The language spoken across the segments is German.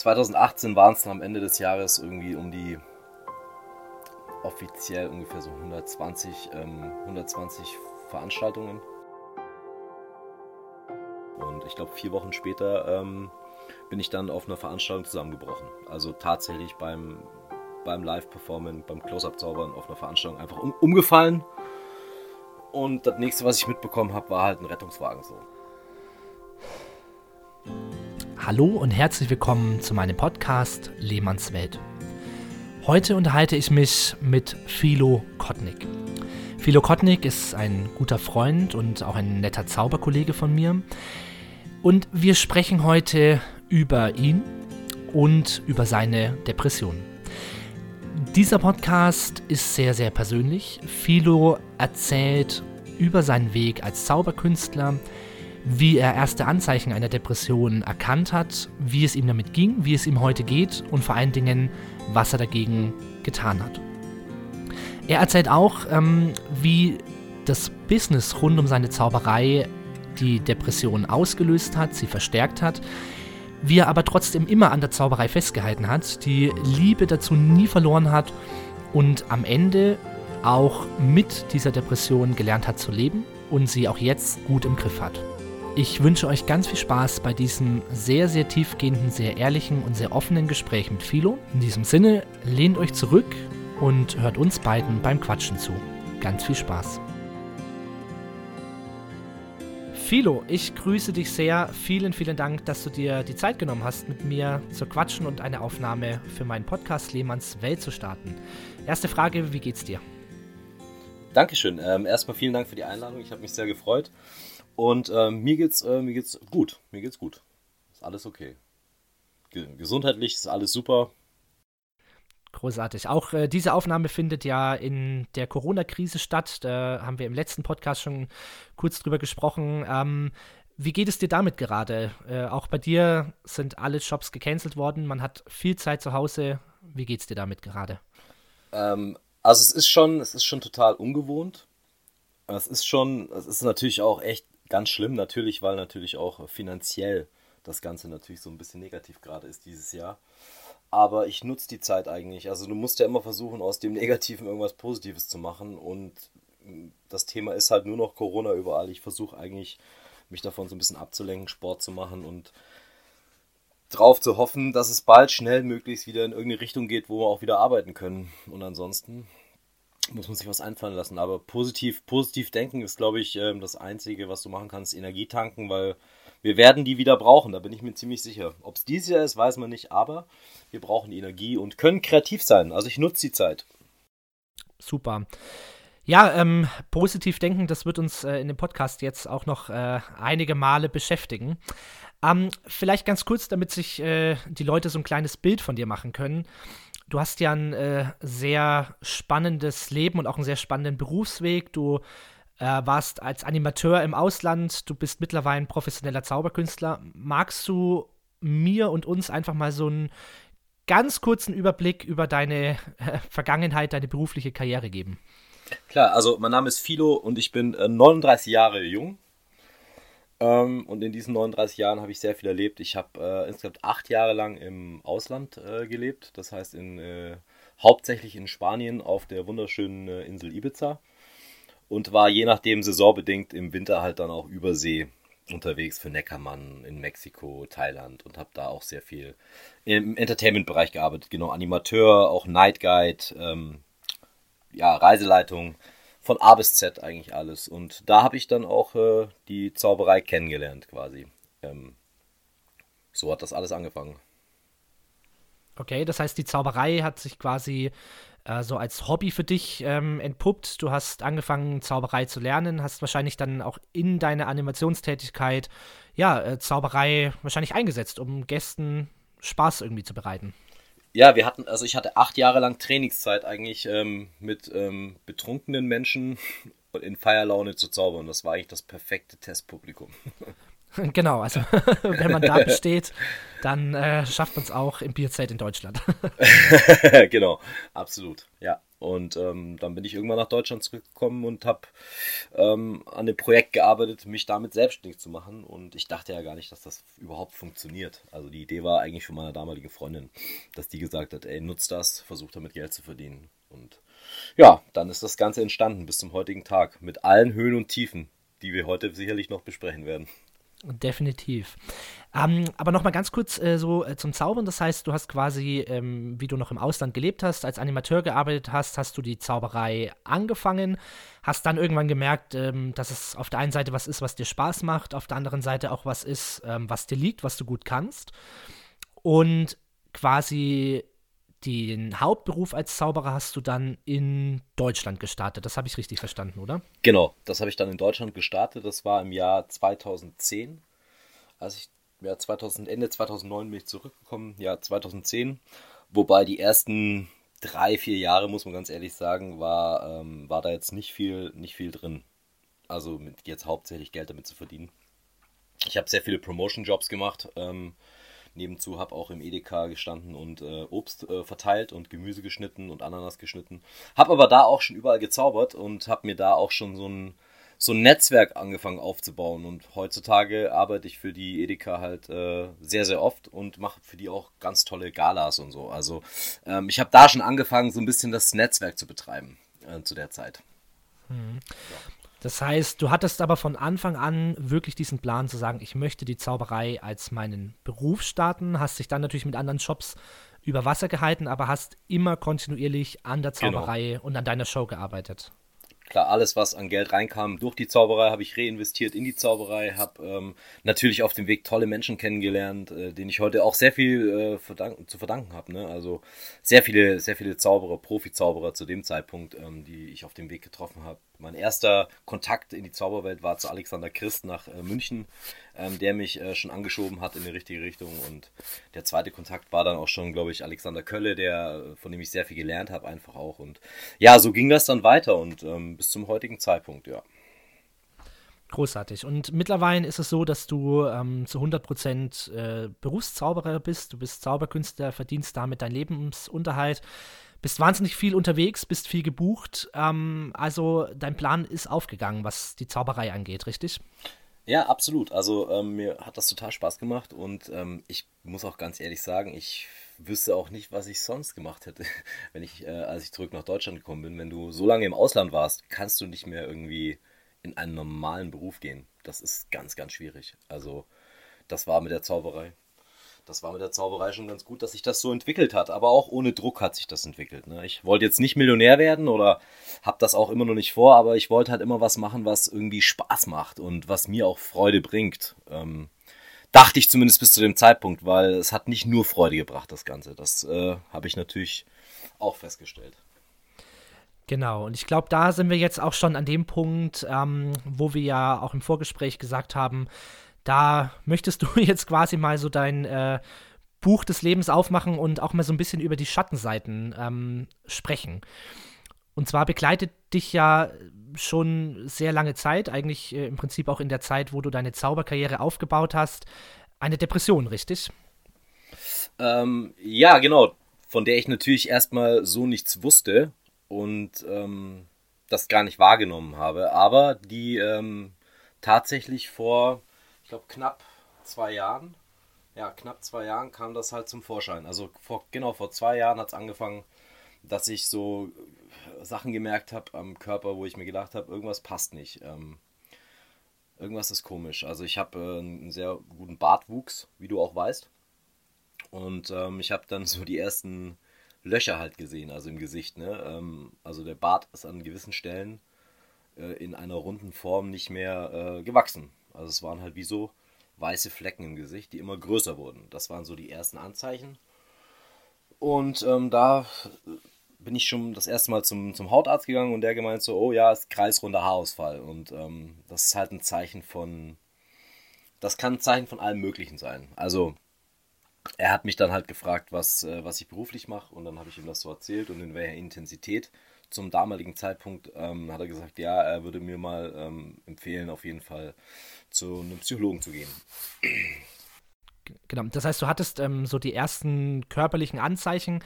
2018 waren es dann am Ende des Jahres irgendwie um die offiziell ungefähr so 120, ähm, 120 Veranstaltungen. Und ich glaube, vier Wochen später ähm, bin ich dann auf einer Veranstaltung zusammengebrochen. Also tatsächlich beim, beim Live-Performen, beim Close-Up-Zaubern auf einer Veranstaltung einfach um, umgefallen. Und das nächste, was ich mitbekommen habe, war halt ein Rettungswagen so. Hallo und herzlich willkommen zu meinem Podcast Lehmanns Welt. Heute unterhalte ich mich mit Philo Kotnik. Philo Kotnik ist ein guter Freund und auch ein netter Zauberkollege von mir. Und wir sprechen heute über ihn und über seine Depression. Dieser Podcast ist sehr, sehr persönlich. Philo erzählt über seinen Weg als Zauberkünstler, wie er erste Anzeichen einer Depression erkannt hat, wie es ihm damit ging, wie es ihm heute geht und vor allen Dingen, was er dagegen getan hat. Er erzählt auch, ähm, wie das Business rund um seine Zauberei die Depression ausgelöst hat, sie verstärkt hat, wie er aber trotzdem immer an der Zauberei festgehalten hat, die Liebe dazu nie verloren hat und am Ende auch mit dieser Depression gelernt hat zu leben und sie auch jetzt gut im Griff hat. Ich wünsche euch ganz viel Spaß bei diesem sehr, sehr tiefgehenden, sehr ehrlichen und sehr offenen Gespräch mit Philo. In diesem Sinne, lehnt euch zurück und hört uns beiden beim Quatschen zu. Ganz viel Spaß. Philo, ich grüße dich sehr. Vielen, vielen Dank, dass du dir die Zeit genommen hast, mit mir zu quatschen und eine Aufnahme für meinen Podcast Lehmanns Welt zu starten. Erste Frage, wie geht's dir? Dankeschön. Ähm, erstmal vielen Dank für die Einladung. Ich habe mich sehr gefreut. Und ähm, mir geht's, äh, mir geht's gut. Mir geht's gut. Ist alles okay. gesundheitlich ist alles super. Großartig. Auch äh, diese Aufnahme findet ja in der Corona-Krise statt. Da haben wir im letzten Podcast schon kurz drüber gesprochen. Ähm, wie geht es dir damit gerade? Äh, auch bei dir sind alle Shops gecancelt worden. Man hat viel Zeit zu Hause. Wie geht es dir damit gerade? Ähm, also es ist schon, es ist schon total ungewohnt. Es ist schon, es ist natürlich auch echt ganz schlimm, natürlich, weil natürlich auch finanziell das Ganze natürlich so ein bisschen negativ gerade ist dieses Jahr. Aber ich nutze die Zeit eigentlich. Also du musst ja immer versuchen, aus dem Negativen irgendwas Positives zu machen. Und das Thema ist halt nur noch Corona überall. Ich versuche eigentlich, mich davon so ein bisschen abzulenken, Sport zu machen und drauf zu hoffen, dass es bald schnell möglichst wieder in irgendeine Richtung geht, wo wir auch wieder arbeiten können. Und ansonsten muss man sich was einfallen lassen. Aber positiv, positiv denken ist, glaube ich, ähm, das Einzige, was du machen kannst, Energie tanken, weil wir werden die wieder brauchen, da bin ich mir ziemlich sicher. Ob es dieses Jahr ist, weiß man nicht, aber wir brauchen Energie und können kreativ sein. Also ich nutze die Zeit. Super. Ja, ähm, positiv denken, das wird uns äh, in dem Podcast jetzt auch noch äh, einige Male beschäftigen. Ähm, vielleicht ganz kurz, damit sich äh, die Leute so ein kleines Bild von dir machen können. Du hast ja ein äh, sehr spannendes Leben und auch einen sehr spannenden Berufsweg. Du äh, warst als Animateur im Ausland, du bist mittlerweile ein professioneller Zauberkünstler. Magst du mir und uns einfach mal so einen ganz kurzen Überblick über deine äh, Vergangenheit, deine berufliche Karriere geben? Klar, also mein Name ist Philo und ich bin äh, 39 Jahre jung. Ähm, und in diesen 39 Jahren habe ich sehr viel erlebt. Ich habe äh, insgesamt acht Jahre lang im Ausland äh, gelebt, das heißt in, äh, hauptsächlich in Spanien auf der wunderschönen äh, Insel Ibiza und war je nachdem saisonbedingt im Winter halt dann auch übersee unterwegs für Neckermann in Mexiko, Thailand und habe da auch sehr viel im Entertainment-Bereich gearbeitet. Genau, Animateur, auch Night Guide, ähm, ja, Reiseleitung, von A bis Z eigentlich alles. Und da habe ich dann auch äh, die Zauberei kennengelernt quasi. Ähm, so hat das alles angefangen. Okay, das heißt, die Zauberei hat sich quasi äh, so als Hobby für dich ähm, entpuppt. Du hast angefangen, Zauberei zu lernen, hast wahrscheinlich dann auch in deine Animationstätigkeit, ja, äh, Zauberei wahrscheinlich eingesetzt, um Gästen Spaß irgendwie zu bereiten. Ja, wir hatten, also ich hatte acht Jahre lang Trainingszeit eigentlich ähm, mit ähm, betrunkenen Menschen in Feierlaune zu zaubern. Das war eigentlich das perfekte Testpublikum. Genau, also wenn man da besteht, dann äh, schafft man es auch im Bierzelt in Deutschland. genau, absolut, ja. Und ähm, dann bin ich irgendwann nach Deutschland zurückgekommen und habe ähm, an dem Projekt gearbeitet, mich damit selbstständig zu machen. Und ich dachte ja gar nicht, dass das überhaupt funktioniert. Also die Idee war eigentlich von meiner damaligen Freundin, dass die gesagt hat, ey, nutz das, versuch damit Geld zu verdienen. Und ja, dann ist das Ganze entstanden bis zum heutigen Tag mit allen Höhen und Tiefen, die wir heute sicherlich noch besprechen werden. Definitiv. Ähm, aber nochmal ganz kurz äh, so äh, zum Zaubern. Das heißt, du hast quasi, ähm, wie du noch im Ausland gelebt hast, als Animateur gearbeitet hast, hast du die Zauberei angefangen, hast dann irgendwann gemerkt, ähm, dass es auf der einen Seite was ist, was dir Spaß macht, auf der anderen Seite auch was ist, ähm, was dir liegt, was du gut kannst. Und quasi den Hauptberuf als Zauberer hast du dann in Deutschland gestartet. Das habe ich richtig verstanden, oder? Genau, das habe ich dann in Deutschland gestartet. Das war im Jahr 2010. Als ich, ja, 2000, Ende 2009 bin ich zurückgekommen, ja, 2010. Wobei die ersten drei, vier Jahre, muss man ganz ehrlich sagen, war, ähm, war da jetzt nicht viel, nicht viel drin. Also jetzt hauptsächlich Geld damit zu verdienen. Ich habe sehr viele Promotion-Jobs gemacht. Ähm, Nebenzu habe auch im Edeka gestanden und äh, Obst äh, verteilt und Gemüse geschnitten und Ananas geschnitten. Habe aber da auch schon überall gezaubert und habe mir da auch schon so ein, so ein Netzwerk angefangen aufzubauen. Und heutzutage arbeite ich für die Edeka halt äh, sehr, sehr oft und mache für die auch ganz tolle Galas und so. Also ähm, ich habe da schon angefangen, so ein bisschen das Netzwerk zu betreiben äh, zu der Zeit. Mhm. Ja. Das heißt, du hattest aber von Anfang an wirklich diesen Plan zu sagen, ich möchte die Zauberei als meinen Beruf starten, hast dich dann natürlich mit anderen Jobs über Wasser gehalten, aber hast immer kontinuierlich an der genau. Zauberei genau. und an deiner Show gearbeitet. Klar, alles, was an Geld reinkam durch die Zauberei, habe ich reinvestiert in die Zauberei, habe ähm, natürlich auf dem Weg tolle Menschen kennengelernt, äh, denen ich heute auch sehr viel äh, verdank zu verdanken habe. Ne? Also sehr viele, sehr viele Zauberer, Profi-Zauberer zu dem Zeitpunkt, ähm, die ich auf dem Weg getroffen habe. Mein erster Kontakt in die Zauberwelt war zu Alexander Christ nach äh, München, ähm, der mich äh, schon angeschoben hat in die richtige Richtung. Und der zweite Kontakt war dann auch schon, glaube ich, Alexander Kölle, der, von dem ich sehr viel gelernt habe, einfach auch. Und ja, so ging das dann weiter und ähm, bis zum heutigen Zeitpunkt, ja. Großartig. Und mittlerweile ist es so, dass du ähm, zu 100% äh, Berufszauberer bist. Du bist Zauberkünstler, verdienst damit deinen Lebensunterhalt bist wahnsinnig viel unterwegs, bist viel gebucht. Ähm, also dein Plan ist aufgegangen, was die Zauberei angeht, richtig? Ja, absolut. Also ähm, mir hat das total Spaß gemacht und ähm, ich muss auch ganz ehrlich sagen, ich wüsste auch nicht, was ich sonst gemacht hätte, wenn ich, äh, als ich zurück nach Deutschland gekommen bin. Wenn du so lange im Ausland warst, kannst du nicht mehr irgendwie in einen normalen Beruf gehen. Das ist ganz, ganz schwierig. Also das war mit der Zauberei das war mit der Zauberei schon ganz gut, dass sich das so entwickelt hat. Aber auch ohne Druck hat sich das entwickelt. Ne? Ich wollte jetzt nicht Millionär werden oder habe das auch immer noch nicht vor, aber ich wollte halt immer was machen, was irgendwie Spaß macht und was mir auch Freude bringt. Ähm, dachte ich zumindest bis zu dem Zeitpunkt, weil es hat nicht nur Freude gebracht, das Ganze. Das äh, habe ich natürlich auch festgestellt. Genau, und ich glaube, da sind wir jetzt auch schon an dem Punkt, ähm, wo wir ja auch im Vorgespräch gesagt haben, da möchtest du jetzt quasi mal so dein äh, Buch des Lebens aufmachen und auch mal so ein bisschen über die Schattenseiten ähm, sprechen. Und zwar begleitet dich ja schon sehr lange Zeit, eigentlich äh, im Prinzip auch in der Zeit, wo du deine Zauberkarriere aufgebaut hast, eine Depression, richtig? Ähm, ja, genau. Von der ich natürlich erstmal so nichts wusste und ähm, das gar nicht wahrgenommen habe, aber die ähm, tatsächlich vor glaube, knapp zwei Jahren, ja, knapp zwei Jahren kam das halt zum Vorschein. Also vor, genau vor zwei Jahren hat es angefangen, dass ich so Sachen gemerkt habe am Körper, wo ich mir gedacht habe, irgendwas passt nicht. Ähm, irgendwas ist komisch. Also ich habe äh, einen sehr guten Bartwuchs, wie du auch weißt. Und ähm, ich habe dann so die ersten Löcher halt gesehen, also im Gesicht. Ne? Ähm, also der Bart ist an gewissen Stellen äh, in einer runden Form nicht mehr äh, gewachsen. Also es waren halt wie so weiße Flecken im Gesicht, die immer größer wurden. Das waren so die ersten Anzeichen. Und ähm, da bin ich schon das erste Mal zum, zum Hautarzt gegangen und der gemeint so, oh ja, ist kreisrunder Haarausfall. Und ähm, das ist halt ein Zeichen von, das kann ein Zeichen von allem Möglichen sein. Also er hat mich dann halt gefragt, was, äh, was ich beruflich mache und dann habe ich ihm das so erzählt und in welcher Intensität zum damaligen Zeitpunkt ähm, hat er gesagt, ja, er würde mir mal ähm, empfehlen, auf jeden Fall zu einem Psychologen zu gehen. Genau, das heißt, du hattest ähm, so die ersten körperlichen Anzeichen,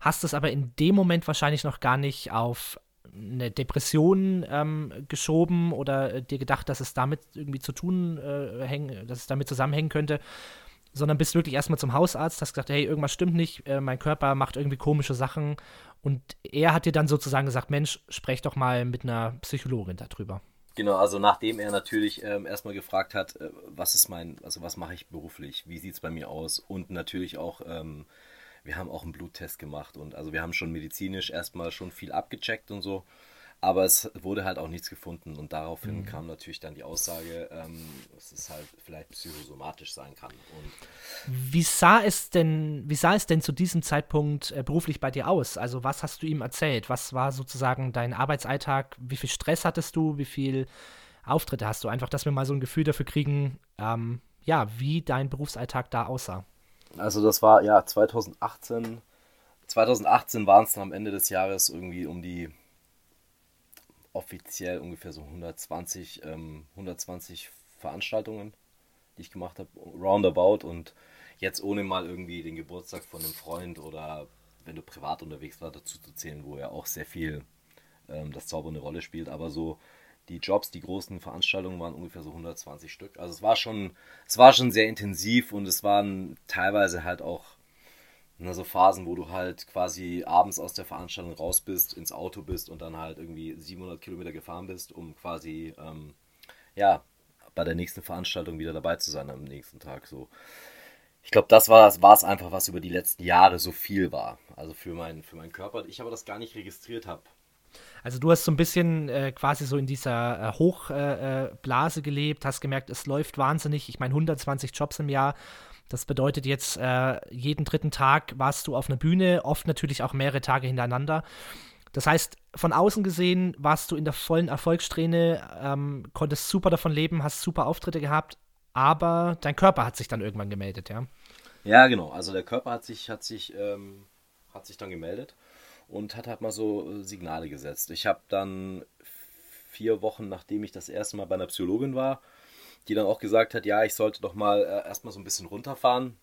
hast es aber in dem Moment wahrscheinlich noch gar nicht auf eine Depression ähm, geschoben oder äh, dir gedacht, dass es damit irgendwie zu tun äh, häng, dass es damit zusammenhängen könnte, sondern bist wirklich erstmal zum Hausarzt, hast gesagt, hey, irgendwas stimmt nicht, äh, mein Körper macht irgendwie komische Sachen und er hat dir dann sozusagen gesagt, Mensch, sprech doch mal mit einer Psychologin darüber. Genau, also nachdem er natürlich ähm, erstmal gefragt hat, äh, was ist mein, also was mache ich beruflich, wie sieht es bei mir aus und natürlich auch, ähm, wir haben auch einen Bluttest gemacht und also wir haben schon medizinisch erstmal schon viel abgecheckt und so. Aber es wurde halt auch nichts gefunden und daraufhin mhm. kam natürlich dann die Aussage, ähm, dass es halt vielleicht psychosomatisch sein kann. Und wie sah es denn, wie sah es denn zu diesem Zeitpunkt äh, beruflich bei dir aus? Also was hast du ihm erzählt? Was war sozusagen dein Arbeitsalltag? Wie viel Stress hattest du? Wie viel Auftritte hast du? Einfach, dass wir mal so ein Gefühl dafür kriegen, ähm, ja, wie dein Berufsalltag da aussah. Also das war ja 2018. 2018 waren es dann am Ende des Jahres irgendwie um die offiziell ungefähr so 120, ähm, 120 Veranstaltungen, die ich gemacht habe, roundabout und jetzt ohne mal irgendwie den Geburtstag von einem Freund oder wenn du privat unterwegs warst, dazu zu zählen, wo ja auch sehr viel ähm, das Zauber eine Rolle spielt, aber so die Jobs, die großen Veranstaltungen waren ungefähr so 120 Stück. Also es war schon, es war schon sehr intensiv und es waren teilweise halt auch na, so Phasen, wo du halt quasi abends aus der Veranstaltung raus bist, ins Auto bist und dann halt irgendwie 700 Kilometer gefahren bist, um quasi, ähm, ja, bei der nächsten Veranstaltung wieder dabei zu sein am nächsten Tag. So. Ich glaube, das war es einfach, was über die letzten Jahre so viel war. Also für, mein, für meinen Körper. Ich aber das gar nicht registriert habe. Also du hast so ein bisschen äh, quasi so in dieser äh, Hochblase äh, gelebt, hast gemerkt, es läuft wahnsinnig. Ich meine, 120 Jobs im Jahr das bedeutet jetzt, äh, jeden dritten Tag warst du auf einer Bühne, oft natürlich auch mehrere Tage hintereinander. Das heißt, von außen gesehen warst du in der vollen Erfolgssträhne, ähm, konntest super davon leben, hast super Auftritte gehabt, aber dein Körper hat sich dann irgendwann gemeldet, ja? Ja, genau. Also der Körper hat sich, hat sich, ähm, hat sich dann gemeldet und hat halt mal so äh, Signale gesetzt. Ich habe dann vier Wochen, nachdem ich das erste Mal bei einer Psychologin war, die dann auch gesagt hat, ja, ich sollte doch mal äh, erstmal so ein bisschen runterfahren.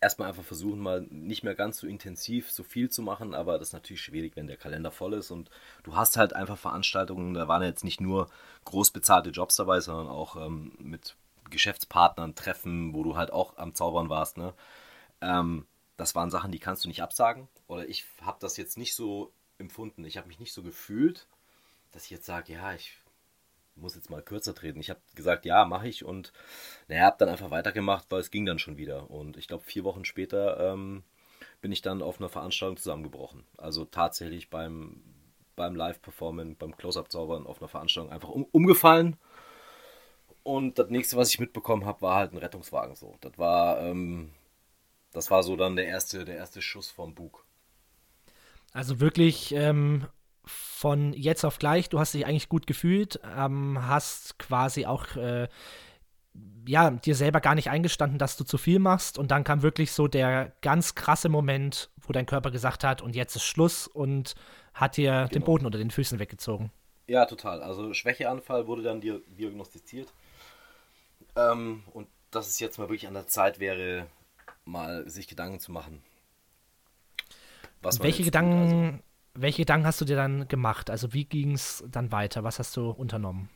Erstmal einfach versuchen, mal nicht mehr ganz so intensiv so viel zu machen, aber das ist natürlich schwierig, wenn der Kalender voll ist und du hast halt einfach Veranstaltungen, da waren jetzt nicht nur groß bezahlte Jobs dabei, sondern auch ähm, mit Geschäftspartnern treffen, wo du halt auch am Zaubern warst. Ne? Ähm, das waren Sachen, die kannst du nicht absagen. Oder ich habe das jetzt nicht so empfunden. Ich habe mich nicht so gefühlt, dass ich jetzt sage, ja, ich muss jetzt mal kürzer treten. Ich habe gesagt, ja, mache ich und naja, habe dann einfach weitergemacht, weil es ging dann schon wieder. Und ich glaube, vier Wochen später ähm, bin ich dann auf einer Veranstaltung zusammengebrochen. Also tatsächlich beim, beim Live-Performen, beim Close-Up-Zaubern auf einer Veranstaltung einfach um, umgefallen. Und das nächste, was ich mitbekommen habe, war halt ein Rettungswagen so. Das war, ähm, das war so dann der erste, der erste Schuss vom Bug. Also wirklich ähm, von jetzt auf gleich, du hast dich eigentlich gut gefühlt, ähm, hast quasi auch äh, ja, dir selber gar nicht eingestanden, dass du zu viel machst. Und dann kam wirklich so der ganz krasse Moment, wo dein Körper gesagt hat, und jetzt ist Schluss und hat dir genau. den Boden unter den Füßen weggezogen. Ja, total. Also Schwächeanfall wurde dann diagnostiziert. Ähm, und dass es jetzt mal wirklich an der Zeit wäre, mal sich Gedanken zu machen. Welche Gedanken also, welche Gedanken hast du dir dann gemacht? Also wie ging es dann weiter? Was hast du unternommen?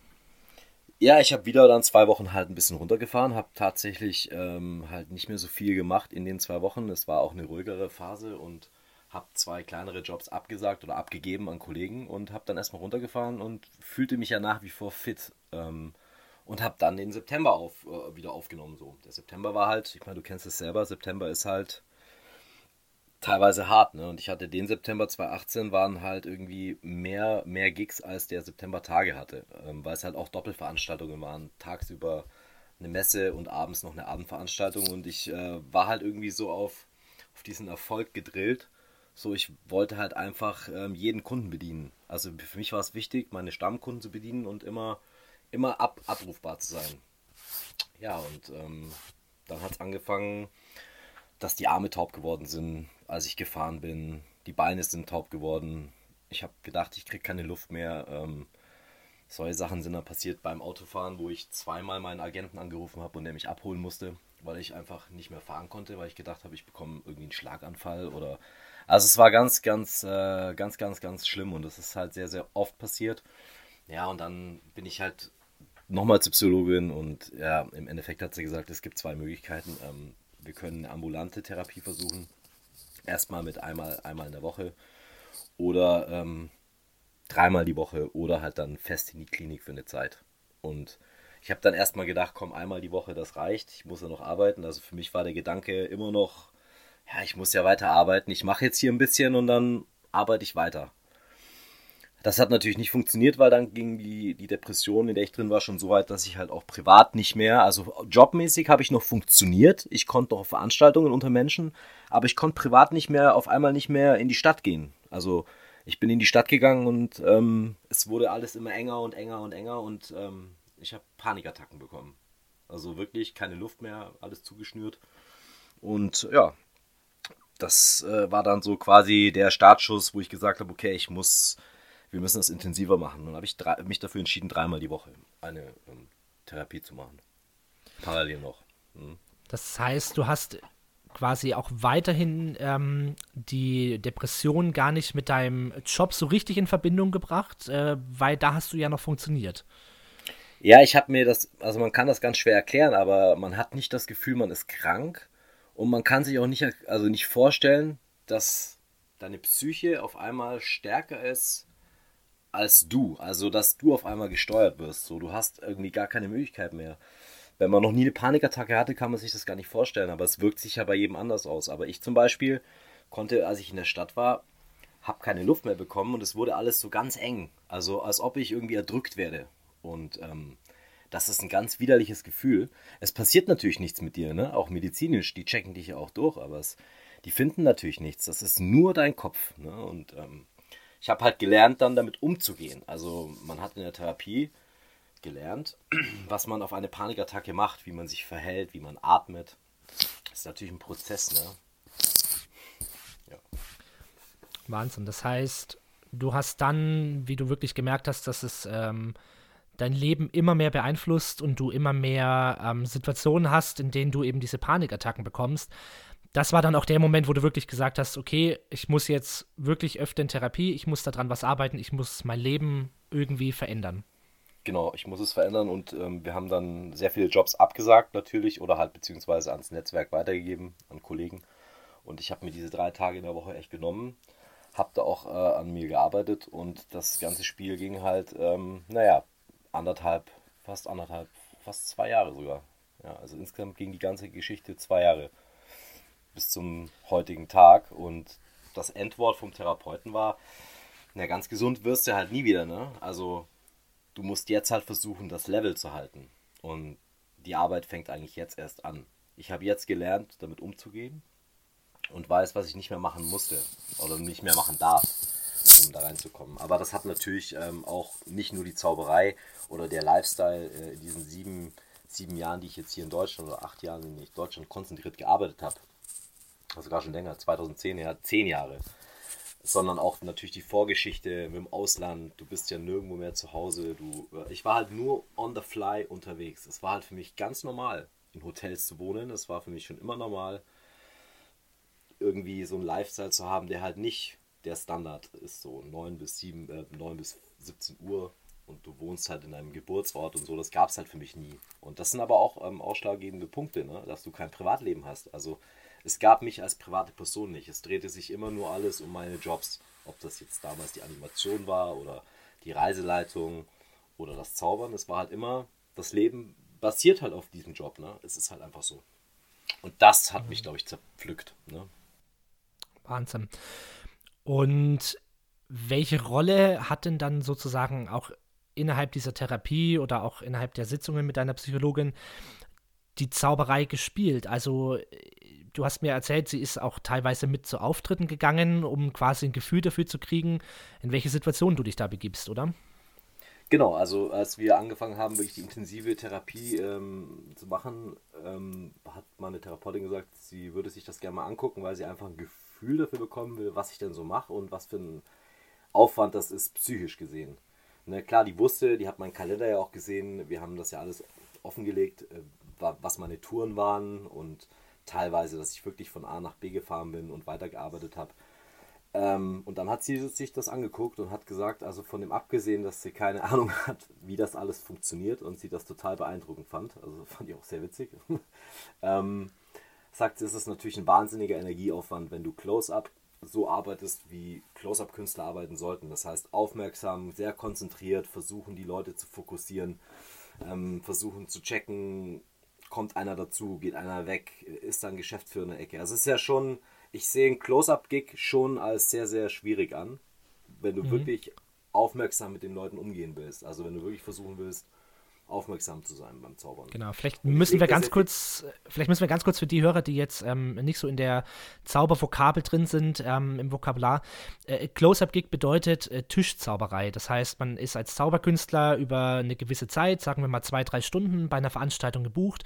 Ja, ich habe wieder dann zwei Wochen halt ein bisschen runtergefahren, habe tatsächlich ähm, halt nicht mehr so viel gemacht in den zwei Wochen. Es war auch eine ruhigere Phase und habe zwei kleinere Jobs abgesagt oder abgegeben an Kollegen und habe dann erstmal runtergefahren und fühlte mich ja nach wie vor fit. Ähm, und habe dann den September auf, äh, wieder aufgenommen. So. Der September war halt, ich meine, du kennst es selber, September ist halt teilweise hart. Ne? Und ich hatte den September 2018 waren halt irgendwie mehr, mehr Gigs als der September Tage hatte, ähm, weil es halt auch Doppelveranstaltungen waren. Tagsüber eine Messe und abends noch eine Abendveranstaltung und ich äh, war halt irgendwie so auf, auf diesen Erfolg gedrillt. So, ich wollte halt einfach ähm, jeden Kunden bedienen. Also für mich war es wichtig, meine Stammkunden zu bedienen und immer, immer ab, abrufbar zu sein. Ja, und ähm, dann hat es angefangen, dass die Arme taub geworden sind, als ich gefahren bin. Die Beine sind taub geworden. Ich habe gedacht, ich kriege keine Luft mehr. Ähm, solche Sachen sind dann passiert beim Autofahren, wo ich zweimal meinen Agenten angerufen habe und der mich abholen musste. weil ich einfach nicht mehr fahren konnte, weil ich gedacht habe, ich bekomme irgendwie einen Schlaganfall oder. Also es war ganz, ganz, äh, ganz, ganz, ganz schlimm und das ist halt sehr, sehr oft passiert. Ja, und dann bin ich halt nochmal zur Psychologin und ja, im Endeffekt hat sie gesagt, es gibt zwei Möglichkeiten. Ähm, wir können ambulante Therapie versuchen. Erstmal mit einmal, einmal in der Woche oder ähm, dreimal die Woche oder halt dann fest in die Klinik für eine Zeit. Und ich habe dann erstmal gedacht, komm, einmal die Woche, das reicht. Ich muss ja noch arbeiten. Also für mich war der Gedanke immer noch, ja, ich muss ja weiter arbeiten. Ich mache jetzt hier ein bisschen und dann arbeite ich weiter. Das hat natürlich nicht funktioniert, weil dann ging die, die Depression, in der ich drin war, schon so weit, dass ich halt auch privat nicht mehr, also jobmäßig habe ich noch funktioniert. Ich konnte noch auf Veranstaltungen unter Menschen, aber ich konnte privat nicht mehr, auf einmal nicht mehr in die Stadt gehen. Also ich bin in die Stadt gegangen und ähm, es wurde alles immer enger und enger und enger und ähm, ich habe Panikattacken bekommen. Also wirklich keine Luft mehr, alles zugeschnürt. Und ja, das äh, war dann so quasi der Startschuss, wo ich gesagt habe, okay, ich muss wir müssen das intensiver machen. Und dann habe ich drei, mich dafür entschieden, dreimal die Woche eine ähm, Therapie zu machen. Parallel noch. Mhm. Das heißt, du hast quasi auch weiterhin ähm, die Depression gar nicht mit deinem Job so richtig in Verbindung gebracht, äh, weil da hast du ja noch funktioniert. Ja, ich habe mir das, also man kann das ganz schwer erklären, aber man hat nicht das Gefühl, man ist krank und man kann sich auch nicht, also nicht vorstellen, dass deine Psyche auf einmal stärker ist als du. Also, dass du auf einmal gesteuert wirst. So, du hast irgendwie gar keine Möglichkeit mehr. Wenn man noch nie eine Panikattacke hatte, kann man sich das gar nicht vorstellen. Aber es wirkt sich ja bei jedem anders aus. Aber ich zum Beispiel konnte, als ich in der Stadt war, habe keine Luft mehr bekommen und es wurde alles so ganz eng. Also, als ob ich irgendwie erdrückt werde. Und ähm, das ist ein ganz widerliches Gefühl. Es passiert natürlich nichts mit dir, ne? Auch medizinisch, die checken dich ja auch durch, aber es, die finden natürlich nichts. Das ist nur dein Kopf. Ne? Und ähm, ich habe halt gelernt, dann damit umzugehen. Also man hat in der Therapie gelernt, was man auf eine Panikattacke macht, wie man sich verhält, wie man atmet. Das ist natürlich ein Prozess, ne? Ja. Wahnsinn. Das heißt, du hast dann, wie du wirklich gemerkt hast, dass es ähm, dein Leben immer mehr beeinflusst und du immer mehr ähm, Situationen hast, in denen du eben diese Panikattacken bekommst, das war dann auch der Moment, wo du wirklich gesagt hast, okay, ich muss jetzt wirklich öfter in Therapie, ich muss daran was arbeiten, ich muss mein Leben irgendwie verändern. Genau, ich muss es verändern und ähm, wir haben dann sehr viele Jobs abgesagt natürlich oder halt beziehungsweise ans Netzwerk weitergegeben, an Kollegen. Und ich habe mir diese drei Tage in der Woche echt genommen, habe da auch äh, an mir gearbeitet und das ganze Spiel ging halt, ähm, naja, anderthalb, fast anderthalb, fast zwei Jahre sogar. Ja, also insgesamt ging die ganze Geschichte zwei Jahre bis zum heutigen Tag. Und das Endwort vom Therapeuten war, na, ganz gesund wirst du halt nie wieder, ne? Also du musst jetzt halt versuchen, das Level zu halten. Und die Arbeit fängt eigentlich jetzt erst an. Ich habe jetzt gelernt, damit umzugehen und weiß, was ich nicht mehr machen musste oder nicht mehr machen darf, um da reinzukommen. Aber das hat natürlich ähm, auch nicht nur die Zauberei oder der Lifestyle äh, in diesen sieben, sieben Jahren, die ich jetzt hier in Deutschland oder acht Jahren, in Deutschland konzentriert gearbeitet habe, also gar schon länger, 2010, ja, zehn Jahre. Sondern auch natürlich die Vorgeschichte mit dem Ausland. Du bist ja nirgendwo mehr zu Hause. Du, ich war halt nur on the fly unterwegs. Es war halt für mich ganz normal, in Hotels zu wohnen. Es war für mich schon immer normal, irgendwie so einen Lifestyle zu haben, der halt nicht der Standard ist. So 9 bis 7, äh, 9 bis 17 Uhr und du wohnst halt in einem Geburtsort und so, das gab es halt für mich nie. Und das sind aber auch ähm, ausschlaggebende Punkte, ne? dass du kein Privatleben hast. Also es gab mich als private Person nicht. Es drehte sich immer nur alles um meine Jobs. Ob das jetzt damals die Animation war oder die Reiseleitung oder das Zaubern. Es war halt immer, das Leben basiert halt auf diesem Job. Ne? Es ist halt einfach so. Und das hat mich, glaube ich, zerpflückt. Ne? Wahnsinn. Und welche Rolle hat denn dann sozusagen auch innerhalb dieser Therapie oder auch innerhalb der Sitzungen mit deiner Psychologin die Zauberei gespielt? Also du hast mir erzählt, sie ist auch teilweise mit zu Auftritten gegangen, um quasi ein Gefühl dafür zu kriegen, in welche Situation du dich da begibst, oder? Genau, also als wir angefangen haben, wirklich die intensive Therapie ähm, zu machen, ähm, hat meine Therapeutin gesagt, sie würde sich das gerne mal angucken, weil sie einfach ein Gefühl dafür bekommen will, was ich denn so mache und was für ein Aufwand das ist, psychisch gesehen. Ne, klar, die wusste, die hat meinen Kalender ja auch gesehen, wir haben das ja alles offengelegt, äh, was meine Touren waren und teilweise, dass ich wirklich von A nach B gefahren bin und weitergearbeitet habe. Ähm, und dann hat sie sich das angeguckt und hat gesagt, also von dem abgesehen, dass sie keine Ahnung hat, wie das alles funktioniert und sie das total beeindruckend fand, also fand ich auch sehr witzig, ähm, sagt sie, es ist natürlich ein wahnsinniger Energieaufwand, wenn du Close-Up so arbeitest, wie Close-Up-Künstler arbeiten sollten. Das heißt, aufmerksam, sehr konzentriert, versuchen die Leute zu fokussieren, ähm, versuchen zu checken, kommt einer dazu, geht einer weg, ist dann Geschäftsführer in der Ecke. Also es ist ja schon ich sehe ein Close-Up-Gig schon als sehr, sehr schwierig an, wenn du mhm. wirklich aufmerksam mit den Leuten umgehen willst. Also wenn du wirklich versuchen willst, aufmerksam zu sein beim Zaubern. Genau, vielleicht müssen wir ganz kurz, vielleicht müssen wir ganz kurz für die Hörer, die jetzt ähm, nicht so in der Zaubervokabel drin sind, ähm, im Vokabular. Äh, Close-Up-Gig bedeutet äh, Tischzauberei. Das heißt, man ist als Zauberkünstler über eine gewisse Zeit, sagen wir mal zwei, drei Stunden, bei einer Veranstaltung gebucht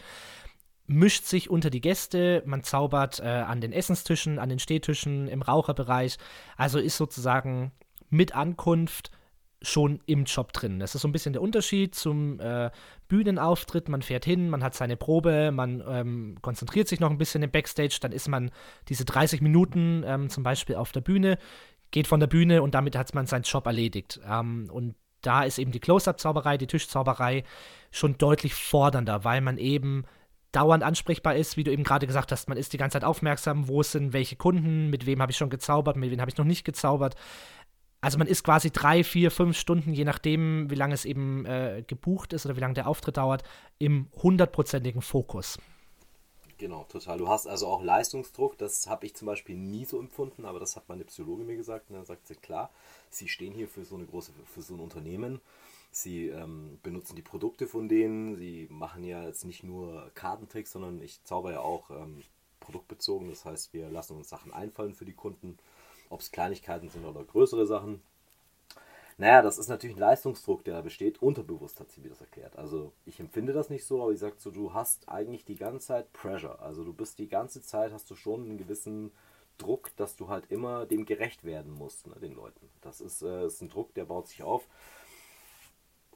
mischt sich unter die Gäste, man zaubert äh, an den Essenstischen, an den Stehtischen, im Raucherbereich. Also ist sozusagen mit Ankunft schon im Job drin. Das ist so ein bisschen der Unterschied zum äh, Bühnenauftritt. Man fährt hin, man hat seine Probe, man ähm, konzentriert sich noch ein bisschen im Backstage, dann ist man diese 30 Minuten ähm, zum Beispiel auf der Bühne, geht von der Bühne und damit hat man seinen Job erledigt. Ähm, und da ist eben die Close-Up-Zauberei, die Tischzauberei schon deutlich fordernder, weil man eben dauernd ansprechbar ist, wie du eben gerade gesagt hast, man ist die ganze Zeit aufmerksam, wo sind welche Kunden, mit wem habe ich schon gezaubert, mit wem habe ich noch nicht gezaubert. Also man ist quasi drei, vier, fünf Stunden, je nachdem, wie lange es eben äh, gebucht ist oder wie lange der Auftritt dauert, im hundertprozentigen Fokus. Genau, total. Du hast also auch Leistungsdruck, das habe ich zum Beispiel nie so empfunden, aber das hat meine Psychologin mir gesagt. Und dann sagt sie, klar, sie stehen hier für so eine große, für so ein Unternehmen Sie ähm, benutzen die Produkte von denen. Sie machen ja jetzt nicht nur Kartentricks, sondern ich zauber ja auch ähm, produktbezogen. Das heißt, wir lassen uns Sachen einfallen für die Kunden, ob es Kleinigkeiten sind oder größere Sachen. Naja, das ist natürlich ein Leistungsdruck, der da besteht. Unterbewusst hat sie mir das erklärt. Also ich empfinde das nicht so, aber sie sagt so, du hast eigentlich die ganze Zeit Pressure. Also du bist die ganze Zeit, hast du schon einen gewissen Druck, dass du halt immer dem gerecht werden musst, ne, den Leuten. Das ist, äh, ist ein Druck, der baut sich auf.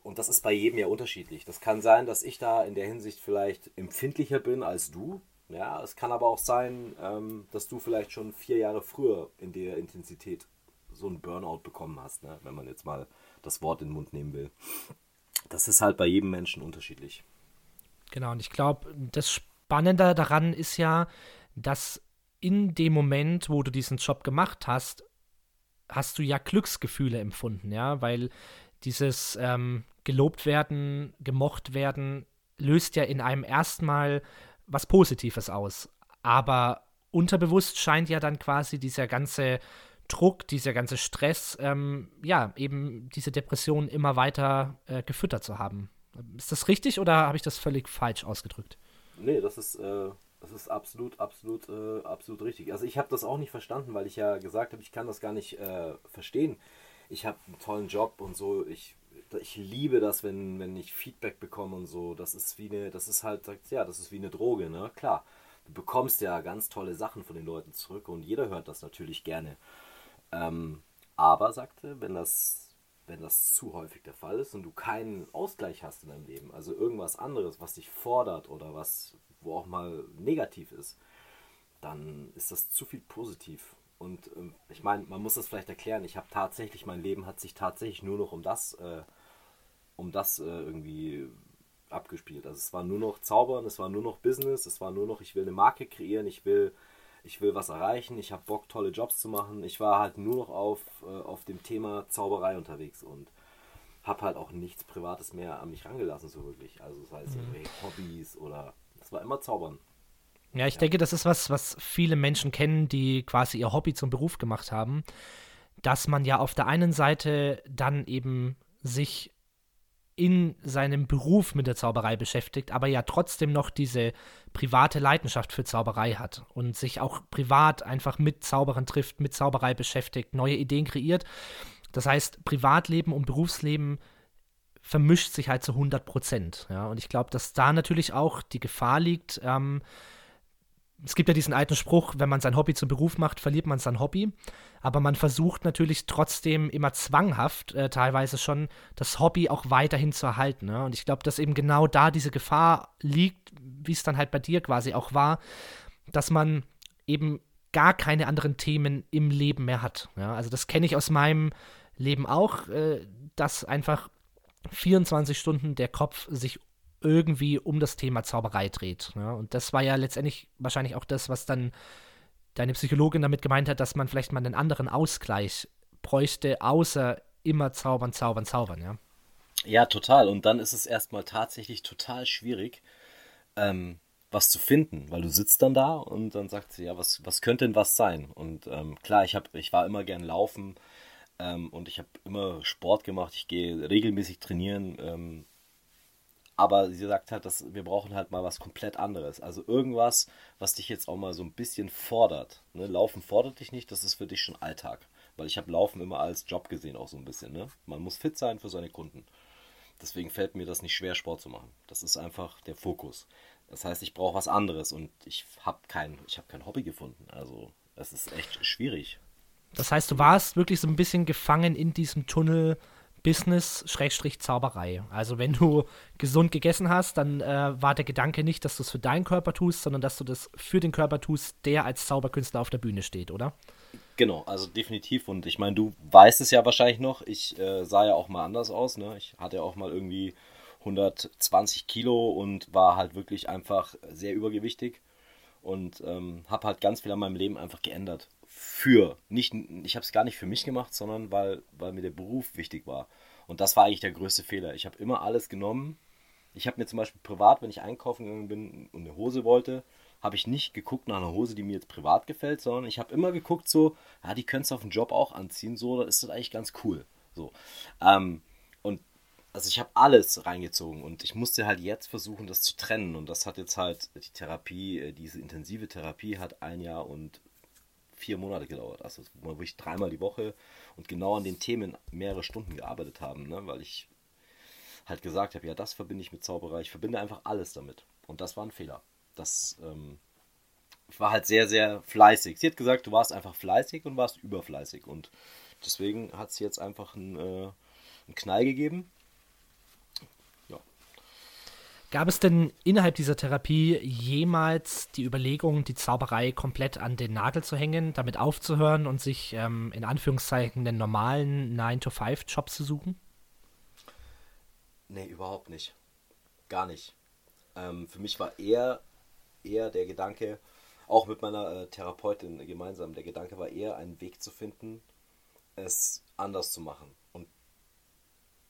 Und das ist bei jedem ja unterschiedlich. Das kann sein, dass ich da in der Hinsicht vielleicht empfindlicher bin als du. Ja, es kann aber auch sein, ähm, dass du vielleicht schon vier Jahre früher in der Intensität so einen Burnout bekommen hast, ne? wenn man jetzt mal das Wort in den Mund nehmen will. Das ist halt bei jedem Menschen unterschiedlich. Genau, und ich glaube, das Spannende daran ist ja, dass in dem Moment, wo du diesen Job gemacht hast, hast du ja Glücksgefühle empfunden, ja, weil dieses ähm, gelobt werden, gemocht werden, löst ja in einem erstmal was Positives aus. Aber unterbewusst scheint ja dann quasi dieser ganze Druck, dieser ganze Stress, ähm, ja, eben diese Depression immer weiter äh, gefüttert zu haben. Ist das richtig oder habe ich das völlig falsch ausgedrückt? Nee, das ist, äh, das ist absolut, absolut, äh, absolut richtig. Also ich habe das auch nicht verstanden, weil ich ja gesagt habe, ich kann das gar nicht äh, verstehen. Ich habe einen tollen Job und so, ich ich liebe das, wenn, wenn ich Feedback bekomme und so. Das ist wie eine, das ist halt, ja, das ist wie eine Droge, ne? Klar. Du bekommst ja ganz tolle Sachen von den Leuten zurück und jeder hört das natürlich gerne. Ähm, aber, sagte, wenn das, wenn das zu häufig der Fall ist und du keinen Ausgleich hast in deinem Leben, also irgendwas anderes, was dich fordert oder was, wo auch mal negativ ist, dann ist das zu viel positiv. Und ähm, ich meine, man muss das vielleicht erklären. Ich habe tatsächlich, mein Leben hat sich tatsächlich nur noch um das äh, um das äh, irgendwie abgespielt. Also es war nur noch Zaubern, es war nur noch Business, es war nur noch, ich will eine Marke kreieren, ich will, ich will was erreichen, ich habe Bock, tolle Jobs zu machen. Ich war halt nur noch auf, äh, auf dem Thema Zauberei unterwegs und habe halt auch nichts Privates mehr an mich rangelassen, so wirklich. Also das heißt, mhm. Hobbys oder es war immer Zaubern. Ja, ich ja. denke, das ist was, was viele Menschen kennen, die quasi ihr Hobby zum Beruf gemacht haben, dass man ja auf der einen Seite dann eben sich in seinem Beruf mit der Zauberei beschäftigt, aber ja trotzdem noch diese private Leidenschaft für Zauberei hat und sich auch privat einfach mit Zauberern trifft, mit Zauberei beschäftigt, neue Ideen kreiert. Das heißt, Privatleben und Berufsleben vermischt sich halt zu 100 Prozent. Ja? Und ich glaube, dass da natürlich auch die Gefahr liegt, ähm, es gibt ja diesen alten Spruch, wenn man sein Hobby zum Beruf macht, verliert man sein Hobby. Aber man versucht natürlich trotzdem immer zwanghaft, äh, teilweise schon, das Hobby auch weiterhin zu erhalten. Ne? Und ich glaube, dass eben genau da diese Gefahr liegt, wie es dann halt bei dir quasi auch war, dass man eben gar keine anderen Themen im Leben mehr hat. Ja? Also das kenne ich aus meinem Leben auch, äh, dass einfach 24 Stunden der Kopf sich irgendwie um das Thema Zauberei dreht. Ja? Und das war ja letztendlich wahrscheinlich auch das, was dann deine Psychologin damit gemeint hat, dass man vielleicht mal einen anderen Ausgleich bräuchte, außer immer zaubern, zaubern, zaubern, ja. Ja, total. Und dann ist es erstmal tatsächlich total schwierig, ähm, was zu finden, weil du sitzt dann da und dann sagt sie, ja, was, was könnte denn was sein? Und ähm, klar, ich, hab, ich war immer gern laufen ähm, und ich habe immer Sport gemacht, ich gehe regelmäßig trainieren. Aber sie sagt halt, dass wir brauchen halt mal was komplett anderes. Also irgendwas, was dich jetzt auch mal so ein bisschen fordert. Ne? Laufen fordert dich nicht, das ist für dich schon Alltag. Weil ich habe Laufen immer als Job gesehen, auch so ein bisschen. Ne? Man muss fit sein für seine Kunden. Deswegen fällt mir das nicht schwer, Sport zu machen. Das ist einfach der Fokus. Das heißt, ich brauche was anderes und ich habe kein, hab kein Hobby gefunden. Also es ist echt schwierig. Das heißt, du warst wirklich so ein bisschen gefangen in diesem Tunnel Business-Zauberei. Also wenn du gesund gegessen hast, dann äh, war der Gedanke nicht, dass du es für deinen Körper tust, sondern dass du das für den Körper tust, der als Zauberkünstler auf der Bühne steht, oder? Genau, also definitiv. Und ich meine, du weißt es ja wahrscheinlich noch. Ich äh, sah ja auch mal anders aus. Ne? Ich hatte ja auch mal irgendwie 120 Kilo und war halt wirklich einfach sehr übergewichtig und ähm, habe halt ganz viel an meinem Leben einfach geändert für. Nicht, ich habe es gar nicht für mich gemacht, sondern weil, weil mir der Beruf wichtig war. Und das war eigentlich der größte Fehler. Ich habe immer alles genommen. Ich habe mir zum Beispiel privat, wenn ich einkaufen gegangen bin und eine Hose wollte, habe ich nicht geguckt nach einer Hose, die mir jetzt privat gefällt, sondern ich habe immer geguckt, so, ja, die könntest du auf den Job auch anziehen, so, da ist das eigentlich ganz cool. So. Ähm, und also ich habe alles reingezogen und ich musste halt jetzt versuchen, das zu trennen. Und das hat jetzt halt die Therapie, äh, diese intensive Therapie hat ein Jahr und vier Monate gedauert. Also wo ich dreimal die Woche und genau an den Themen mehrere Stunden gearbeitet haben, ne? weil ich halt gesagt habe, ja, das verbinde ich mit Zauberei. Ich verbinde einfach alles damit. Und das war ein Fehler. Das ähm, war halt sehr, sehr fleißig. Sie hat gesagt, du warst einfach fleißig und warst überfleißig. Und deswegen hat sie jetzt einfach einen, äh, einen Knall gegeben. Gab es denn innerhalb dieser Therapie jemals die Überlegung, die Zauberei komplett an den Nagel zu hängen, damit aufzuhören und sich ähm, in Anführungszeichen den normalen 9-to-5-Job zu suchen? Nee, überhaupt nicht. Gar nicht. Ähm, für mich war eher, eher der Gedanke, auch mit meiner äh, Therapeutin gemeinsam, der Gedanke war eher, einen Weg zu finden, es anders zu machen und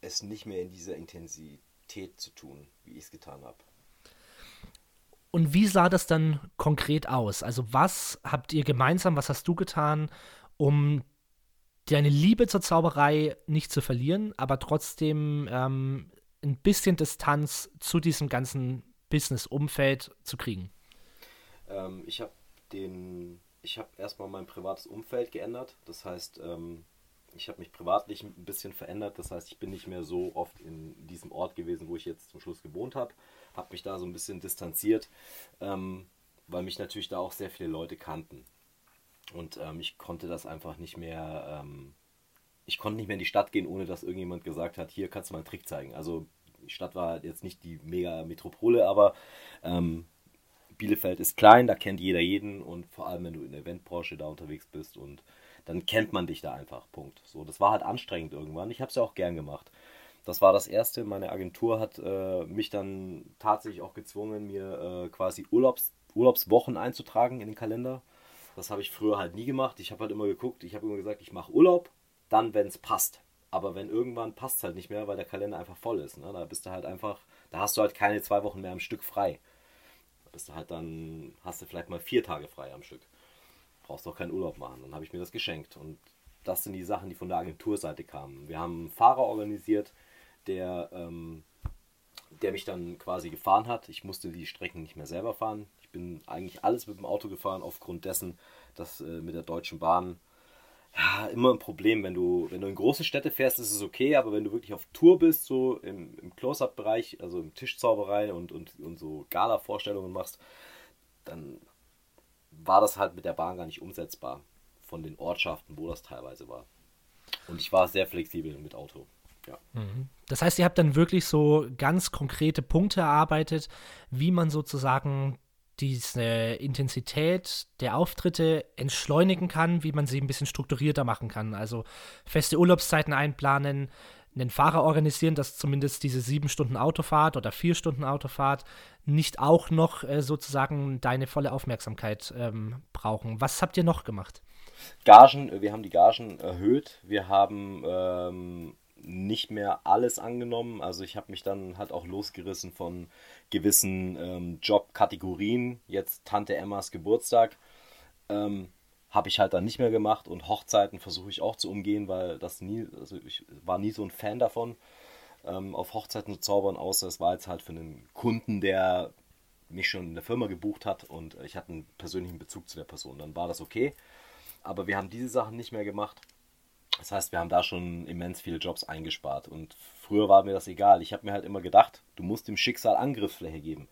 es nicht mehr in dieser Intensität Intensität zu tun, wie ich es getan habe. Und wie sah das dann konkret aus? Also was habt ihr gemeinsam, was hast du getan, um deine Liebe zur Zauberei nicht zu verlieren, aber trotzdem ähm, ein bisschen Distanz zu diesem ganzen Business-Umfeld zu kriegen? Ähm, ich habe den, ich habe erstmal mein privates Umfeld geändert. Das heißt, ähm, ich habe mich privatlich ein bisschen verändert. Das heißt, ich bin nicht mehr so oft in diesem Ort gewesen, wo ich jetzt zum Schluss gewohnt habe. Habe mich da so ein bisschen distanziert, ähm, weil mich natürlich da auch sehr viele Leute kannten. Und ähm, ich konnte das einfach nicht mehr, ähm, ich konnte nicht mehr in die Stadt gehen, ohne dass irgendjemand gesagt hat, hier kannst du mal einen Trick zeigen. Also die Stadt war jetzt nicht die mega Metropole, aber ähm, Bielefeld ist klein, da kennt jeder jeden und vor allem, wenn du in der Eventbranche da unterwegs bist und dann kennt man dich da einfach. Punkt. So, das war halt anstrengend irgendwann. Ich habe es ja auch gern gemacht. Das war das erste. Meine Agentur hat äh, mich dann tatsächlich auch gezwungen, mir äh, quasi Urlaubs, Urlaubswochen einzutragen in den Kalender. Das habe ich früher halt nie gemacht. Ich habe halt immer geguckt, ich habe immer gesagt, ich mache Urlaub, dann, wenn es passt. Aber wenn irgendwann passt es halt nicht mehr, weil der Kalender einfach voll ist. Ne? Da bist du halt einfach, da hast du halt keine zwei Wochen mehr am Stück frei. Da bist du halt dann, hast du vielleicht mal vier Tage frei am Stück brauchst doch keinen Urlaub machen. Dann habe ich mir das geschenkt. Und das sind die Sachen, die von der Agenturseite kamen. Wir haben einen Fahrer organisiert, der, ähm, der mich dann quasi gefahren hat. Ich musste die Strecken nicht mehr selber fahren. Ich bin eigentlich alles mit dem Auto gefahren, aufgrund dessen, dass äh, mit der Deutschen Bahn ja, immer ein Problem. Wenn du, wenn du in große Städte fährst, ist es okay, aber wenn du wirklich auf Tour bist, so im, im Close-Up-Bereich, also im Tischzauberei und, und, und so Gala-Vorstellungen machst, dann war das halt mit der Bahn gar nicht umsetzbar. Von den Ortschaften, wo das teilweise war. Und ich war sehr flexibel mit Auto. Ja. Mhm. Das heißt, ihr habt dann wirklich so ganz konkrete Punkte erarbeitet, wie man sozusagen diese Intensität der Auftritte entschleunigen kann, wie man sie ein bisschen strukturierter machen kann. Also feste Urlaubszeiten einplanen, einen Fahrer organisieren, dass zumindest diese sieben Stunden Autofahrt oder vier Stunden Autofahrt nicht auch noch äh, sozusagen deine volle Aufmerksamkeit ähm, brauchen. Was habt ihr noch gemacht? Gagen, wir haben die Gagen erhöht. Wir haben ähm, nicht mehr alles angenommen. Also ich habe mich dann halt auch losgerissen von gewissen ähm, Jobkategorien. Jetzt Tante Emmas Geburtstag ähm, habe ich halt dann nicht mehr gemacht und Hochzeiten versuche ich auch zu umgehen, weil das nie, also ich war nie so ein Fan davon, ähm, auf Hochzeiten zu zaubern, außer es war jetzt halt für einen Kunden, der mich schon in der Firma gebucht hat und ich hatte einen persönlichen Bezug zu der Person. Dann war das okay. Aber wir haben diese Sachen nicht mehr gemacht. Das heißt, wir haben da schon immens viele Jobs eingespart. Und früher war mir das egal. Ich habe mir halt immer gedacht, du musst dem Schicksal Angriffsfläche geben.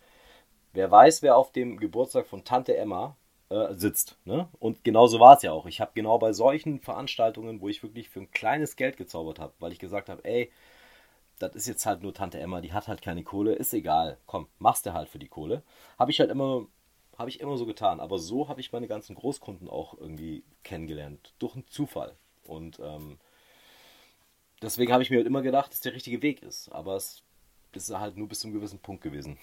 Wer weiß, wer auf dem Geburtstag von Tante Emma äh, sitzt. Ne? Und genauso war es ja auch. Ich habe genau bei solchen Veranstaltungen, wo ich wirklich für ein kleines Geld gezaubert habe, weil ich gesagt habe, ey, das ist jetzt halt nur Tante Emma, die hat halt keine Kohle, ist egal, komm, machst du halt für die Kohle. Habe ich halt immer, habe ich immer so getan. Aber so habe ich meine ganzen Großkunden auch irgendwie kennengelernt. Durch einen Zufall. Und ähm, deswegen habe ich mir halt immer gedacht, dass der richtige Weg ist. Aber es ist halt nur bis zu einem gewissen Punkt gewesen.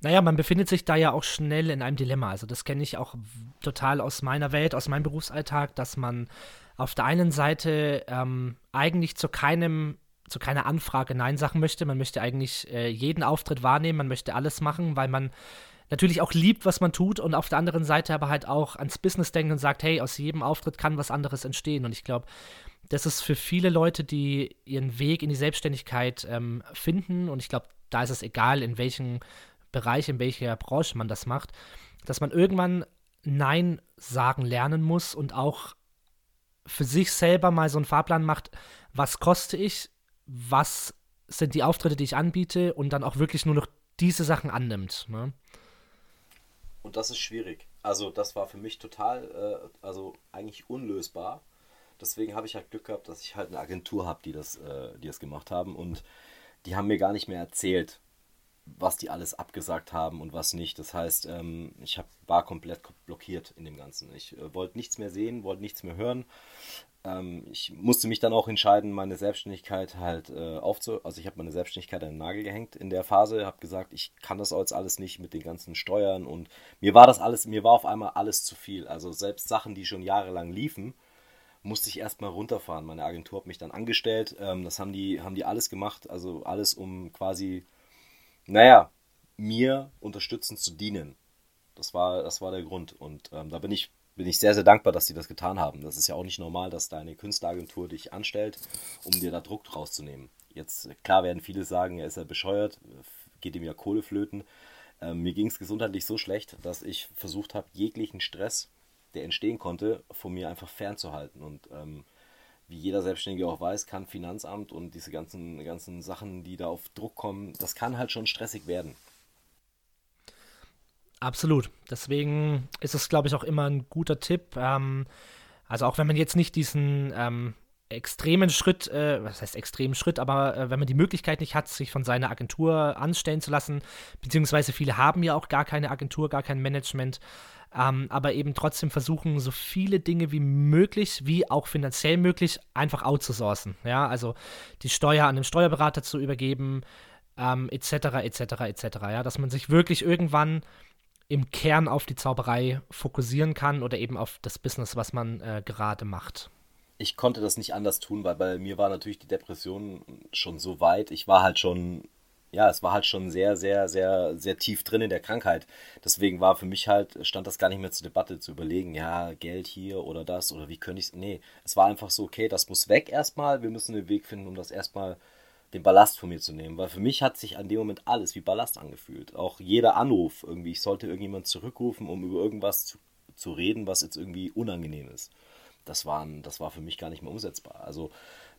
Naja, man befindet sich da ja auch schnell in einem Dilemma. Also das kenne ich auch total aus meiner Welt, aus meinem Berufsalltag, dass man auf der einen Seite ähm, eigentlich zu keinem zu keiner Anfrage Nein sagen möchte. Man möchte eigentlich äh, jeden Auftritt wahrnehmen, man möchte alles machen, weil man natürlich auch liebt, was man tut und auf der anderen Seite aber halt auch ans Business denkt und sagt, hey, aus jedem Auftritt kann was anderes entstehen. Und ich glaube, das ist für viele Leute, die ihren Weg in die Selbstständigkeit ähm, finden, und ich glaube, da ist es egal, in welchem Bereich, in welcher Branche man das macht, dass man irgendwann Nein sagen lernen muss und auch für sich selber mal so einen Fahrplan macht, was koste ich, was sind die Auftritte, die ich anbiete und dann auch wirklich nur noch diese Sachen annimmt. Ne? Und das ist schwierig. Also das war für mich total, äh, also eigentlich unlösbar. Deswegen habe ich halt Glück gehabt, dass ich halt eine Agentur habe, die das, äh, die das gemacht haben. Und die haben mir gar nicht mehr erzählt, was die alles abgesagt haben und was nicht. Das heißt, ähm, ich hab, war komplett blockiert in dem Ganzen. Ich äh, wollte nichts mehr sehen, wollte nichts mehr hören. Ähm, ich musste mich dann auch entscheiden, meine Selbstständigkeit halt äh, aufzu... Also ich habe meine Selbstständigkeit an den Nagel gehängt in der Phase, habe gesagt, ich kann das jetzt alles nicht mit den ganzen Steuern und mir war das alles, mir war auf einmal alles zu viel. Also selbst Sachen, die schon jahrelang liefen, musste ich erstmal runterfahren. Meine Agentur hat mich dann angestellt. Ähm, das haben die, haben die alles gemacht, also alles um quasi naja, mir unterstützend zu dienen. Das war, das war der Grund. Und ähm, da bin ich, bin ich sehr, sehr dankbar, dass sie das getan haben. Das ist ja auch nicht normal, dass deine Künstleragentur dich anstellt, um dir da Druck rauszunehmen. Jetzt, klar werden viele sagen, er ist ja bescheuert, geht ihm ja Kohle flöten. Ähm, mir ging es gesundheitlich so schlecht, dass ich versucht habe, jeglichen Stress, der entstehen konnte, von mir einfach fernzuhalten. Und ähm, wie jeder Selbstständige auch weiß, kann Finanzamt und diese ganzen, ganzen Sachen, die da auf Druck kommen, das kann halt schon stressig werden. Absolut. Deswegen ist es, glaube ich, auch immer ein guter Tipp. Ähm, also auch wenn man jetzt nicht diesen ähm, extremen Schritt, äh, was heißt extremen Schritt, aber äh, wenn man die Möglichkeit nicht hat, sich von seiner Agentur anstellen zu lassen, beziehungsweise viele haben ja auch gar keine Agentur, gar kein Management, ähm, aber eben trotzdem versuchen, so viele Dinge wie möglich, wie auch finanziell möglich, einfach outzusourcen. Ja, also die Steuer an den Steuerberater zu übergeben, etc., etc., etc. Ja, dass man sich wirklich irgendwann im Kern auf die Zauberei fokussieren kann oder eben auf das Business, was man äh, gerade macht. Ich konnte das nicht anders tun, weil bei mir war natürlich die Depression schon so weit. Ich war halt schon ja, es war halt schon sehr, sehr, sehr, sehr tief drin in der Krankheit. Deswegen war für mich halt, stand das gar nicht mehr zur Debatte zu überlegen, ja, Geld hier oder das oder wie könnte ich es. Nee, es war einfach so, okay, das muss weg erstmal. Wir müssen einen Weg finden, um das erstmal den Ballast von mir zu nehmen. Weil für mich hat sich an dem Moment alles wie Ballast angefühlt. Auch jeder Anruf irgendwie. Ich sollte irgendjemand zurückrufen, um über irgendwas zu, zu reden, was jetzt irgendwie unangenehm ist. Das, waren, das war für mich gar nicht mehr umsetzbar. Also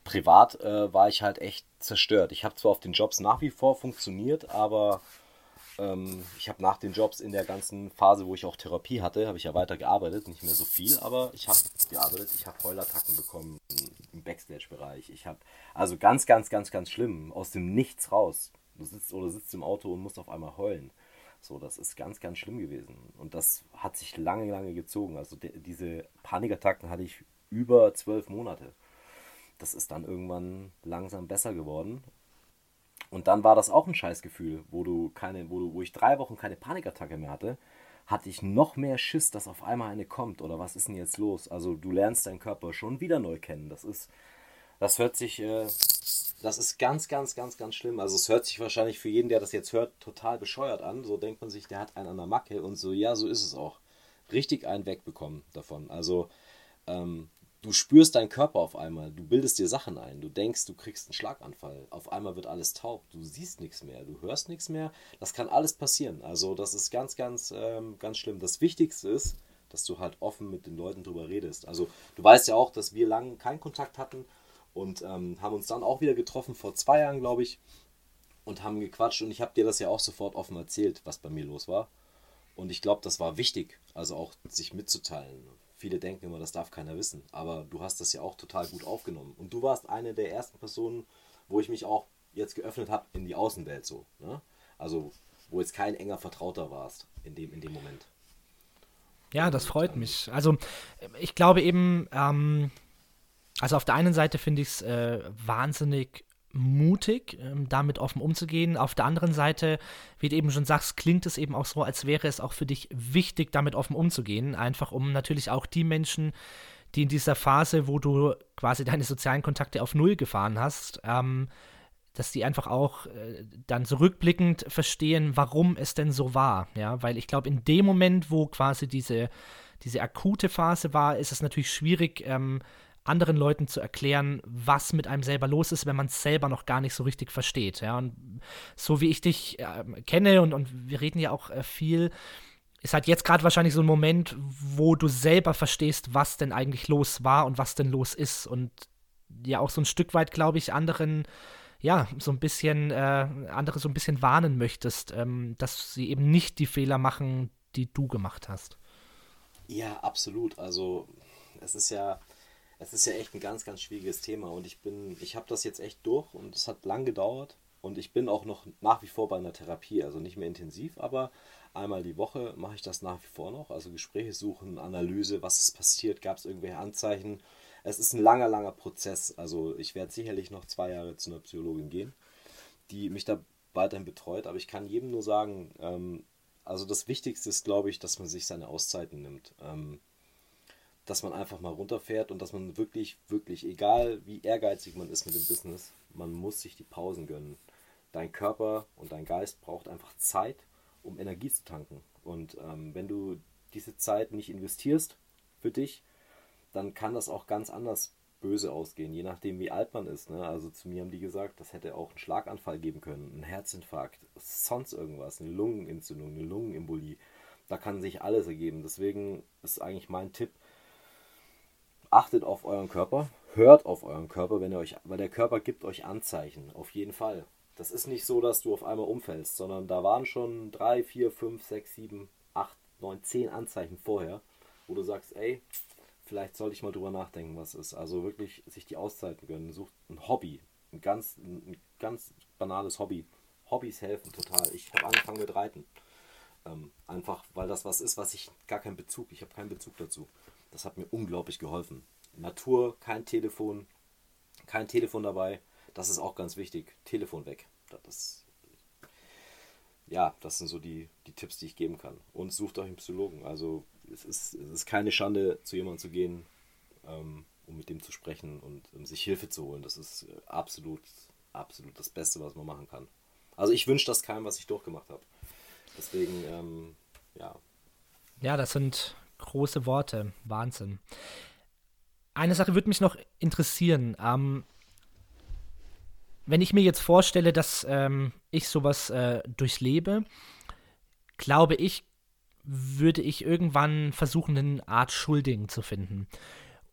privat äh, war ich halt echt zerstört. Ich habe zwar auf den Jobs nach wie vor funktioniert, aber ähm, ich habe nach den Jobs in der ganzen Phase, wo ich auch Therapie hatte, habe ich ja weiter gearbeitet, nicht mehr so viel, aber ich habe gearbeitet, ich habe Heulattacken bekommen im Backstage-Bereich. Ich habe, also ganz, ganz, ganz, ganz schlimm, aus dem Nichts raus. Du sitzt oder sitzt im Auto und musst auf einmal heulen. So, das ist ganz, ganz schlimm gewesen. Und das hat sich lange, lange gezogen. Also de, diese Panikattacken hatte ich über zwölf Monate. Das ist dann irgendwann langsam besser geworden. Und dann war das auch ein Scheißgefühl, wo du keine, wo du, wo ich drei Wochen keine Panikattacke mehr hatte, hatte ich noch mehr Schiss, dass auf einmal eine kommt oder was ist denn jetzt los? Also du lernst deinen Körper schon wieder neu kennen. Das ist, das hört sich, äh, das ist ganz, ganz, ganz, ganz schlimm. Also es hört sich wahrscheinlich für jeden, der das jetzt hört, total bescheuert an. So denkt man sich, der hat einen an der Macke und so, ja, so ist es auch. Richtig einen wegbekommen davon. Also ähm, du spürst deinen Körper auf einmal, du bildest dir Sachen ein, du denkst, du kriegst einen Schlaganfall, auf einmal wird alles taub, du siehst nichts mehr, du hörst nichts mehr, das kann alles passieren. Also das ist ganz, ganz, ähm, ganz schlimm. Das Wichtigste ist, dass du halt offen mit den Leuten drüber redest. Also du weißt ja auch, dass wir lange keinen Kontakt hatten und ähm, haben uns dann auch wieder getroffen, vor zwei Jahren, glaube ich, und haben gequatscht und ich habe dir das ja auch sofort offen erzählt, was bei mir los war. Und ich glaube, das war wichtig, also auch sich mitzuteilen Viele denken immer, das darf keiner wissen. Aber du hast das ja auch total gut aufgenommen. Und du warst eine der ersten Personen, wo ich mich auch jetzt geöffnet habe in die Außenwelt so. Ne? Also, wo jetzt kein enger Vertrauter warst in dem, in dem Moment. Ja, das freut mich. Also, ich glaube eben, ähm, also auf der einen Seite finde ich es äh, wahnsinnig mutig, ähm, damit offen umzugehen. Auf der anderen Seite, wie du eben schon sagst, klingt es eben auch so, als wäre es auch für dich wichtig, damit offen umzugehen. Einfach um natürlich auch die Menschen, die in dieser Phase, wo du quasi deine sozialen Kontakte auf Null gefahren hast, ähm, dass die einfach auch äh, dann zurückblickend verstehen, warum es denn so war. Ja, weil ich glaube, in dem Moment, wo quasi diese, diese akute Phase war, ist es natürlich schwierig, ähm, anderen Leuten zu erklären, was mit einem selber los ist, wenn man es selber noch gar nicht so richtig versteht. Ja, und so wie ich dich äh, kenne und, und wir reden ja auch äh, viel, ist halt jetzt gerade wahrscheinlich so ein Moment, wo du selber verstehst, was denn eigentlich los war und was denn los ist. Und ja, auch so ein Stück weit, glaube ich, anderen, ja, so ein bisschen, äh, andere so ein bisschen warnen möchtest, ähm, dass sie eben nicht die Fehler machen, die du gemacht hast. Ja, absolut. Also, es ist ja es ist ja echt ein ganz, ganz schwieriges Thema und ich bin, ich habe das jetzt echt durch und es hat lang gedauert und ich bin auch noch nach wie vor bei einer Therapie, also nicht mehr intensiv, aber einmal die Woche mache ich das nach wie vor noch, also Gespräche suchen, Analyse, was ist passiert, gab es irgendwelche Anzeichen. Es ist ein langer, langer Prozess, also ich werde sicherlich noch zwei Jahre zu einer Psychologin gehen, die mich da weiterhin betreut, aber ich kann jedem nur sagen, ähm, also das Wichtigste ist, glaube ich, dass man sich seine Auszeiten nimmt. Ähm, dass man einfach mal runterfährt und dass man wirklich, wirklich, egal wie ehrgeizig man ist mit dem Business, man muss sich die Pausen gönnen. Dein Körper und dein Geist braucht einfach Zeit, um Energie zu tanken. Und ähm, wenn du diese Zeit nicht investierst für dich, dann kann das auch ganz anders böse ausgehen, je nachdem wie alt man ist. Ne? Also zu mir haben die gesagt, das hätte auch einen Schlaganfall geben können, einen Herzinfarkt, sonst irgendwas, eine Lungenentzündung, eine Lungenembolie. Da kann sich alles ergeben. Deswegen ist eigentlich mein Tipp, achtet auf euren Körper, hört auf euren Körper, wenn ihr euch, weil der Körper gibt euch Anzeichen, auf jeden Fall. Das ist nicht so, dass du auf einmal umfällst, sondern da waren schon drei, vier, fünf, sechs, sieben, acht, neun, zehn Anzeichen vorher, wo du sagst, ey, vielleicht sollte ich mal drüber nachdenken, was ist. Also wirklich sich die Auszeiten gönnen. Sucht ein Hobby, ein ganz, ein ganz banales Hobby. Hobbys helfen total. Ich habe angefangen mit Reiten. Ähm, einfach, weil das was ist, was ich gar keinen Bezug, ich habe keinen Bezug dazu. Das hat mir unglaublich geholfen. Natur, kein Telefon, kein Telefon dabei. Das ist auch ganz wichtig. Telefon weg. Das ja, das sind so die, die Tipps, die ich geben kann. Und sucht euch einen Psychologen. Also es ist, es ist keine Schande, zu jemandem zu gehen, ähm, um mit dem zu sprechen und um sich Hilfe zu holen. Das ist absolut, absolut das Beste, was man machen kann. Also ich wünsche das keinem, was ich durchgemacht habe. Deswegen, ähm, ja. Ja, das sind große Worte. Wahnsinn. Eine Sache würde mich noch interessieren. Ähm, wenn ich mir jetzt vorstelle, dass ähm, ich sowas äh, durchlebe, glaube ich, würde ich irgendwann versuchen, eine Art Schuldigen zu finden.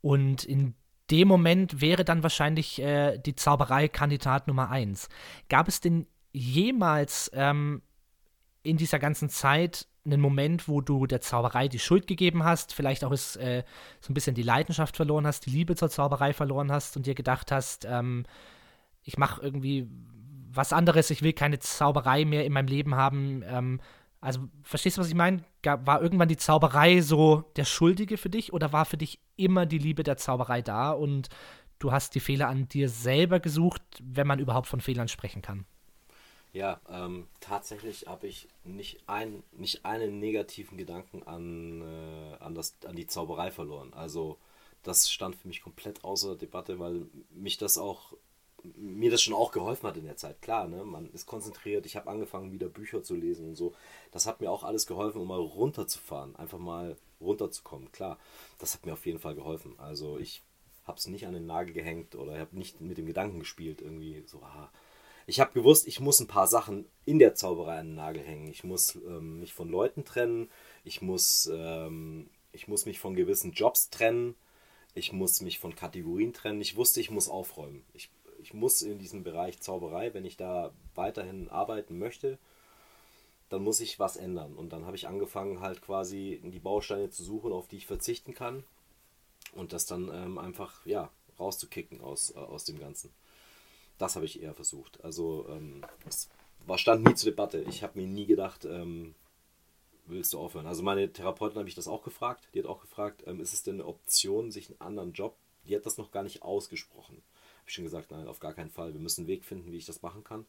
Und in dem Moment wäre dann wahrscheinlich äh, die Zauberei Kandidat Nummer eins. Gab es denn jemals ähm, in dieser ganzen Zeit einen Moment, wo du der Zauberei die Schuld gegeben hast, vielleicht auch ist, äh, so ein bisschen die Leidenschaft verloren hast, die Liebe zur Zauberei verloren hast und dir gedacht hast, ähm, ich mache irgendwie was anderes, ich will keine Zauberei mehr in meinem Leben haben. Ähm, also, verstehst du, was ich meine? War irgendwann die Zauberei so der Schuldige für dich oder war für dich immer die Liebe der Zauberei da und du hast die Fehler an dir selber gesucht, wenn man überhaupt von Fehlern sprechen kann? Ja, ähm, tatsächlich habe ich nicht, ein, nicht einen negativen Gedanken an, äh, an, das, an die Zauberei verloren. Also das stand für mich komplett außer Debatte, weil mich das auch, mir das schon auch geholfen hat in der Zeit. Klar, ne? man ist konzentriert, ich habe angefangen wieder Bücher zu lesen und so. Das hat mir auch alles geholfen, um mal runterzufahren, einfach mal runterzukommen. Klar, das hat mir auf jeden Fall geholfen. Also ich habe es nicht an den Nagel gehängt oder habe nicht mit dem Gedanken gespielt, irgendwie so, ah, ich habe gewusst, ich muss ein paar Sachen in der Zauberei an den Nagel hängen. Ich muss ähm, mich von Leuten trennen, ich muss, ähm, ich muss mich von gewissen Jobs trennen, ich muss mich von Kategorien trennen. Ich wusste, ich muss aufräumen. Ich, ich muss in diesem Bereich Zauberei, wenn ich da weiterhin arbeiten möchte, dann muss ich was ändern. Und dann habe ich angefangen, halt quasi die Bausteine zu suchen, auf die ich verzichten kann. Und das dann ähm, einfach, ja, rauszukicken aus, äh, aus dem Ganzen. Das habe ich eher versucht. Also ähm, es war, stand nie zur Debatte. Ich habe mir nie gedacht, ähm, willst du aufhören? Also meine Therapeutin habe ich das auch gefragt. Die hat auch gefragt, ähm, ist es denn eine Option, sich einen anderen Job? Die hat das noch gar nicht ausgesprochen. Habe ich schon gesagt, nein, auf gar keinen Fall. Wir müssen einen Weg finden, wie ich das machen kann.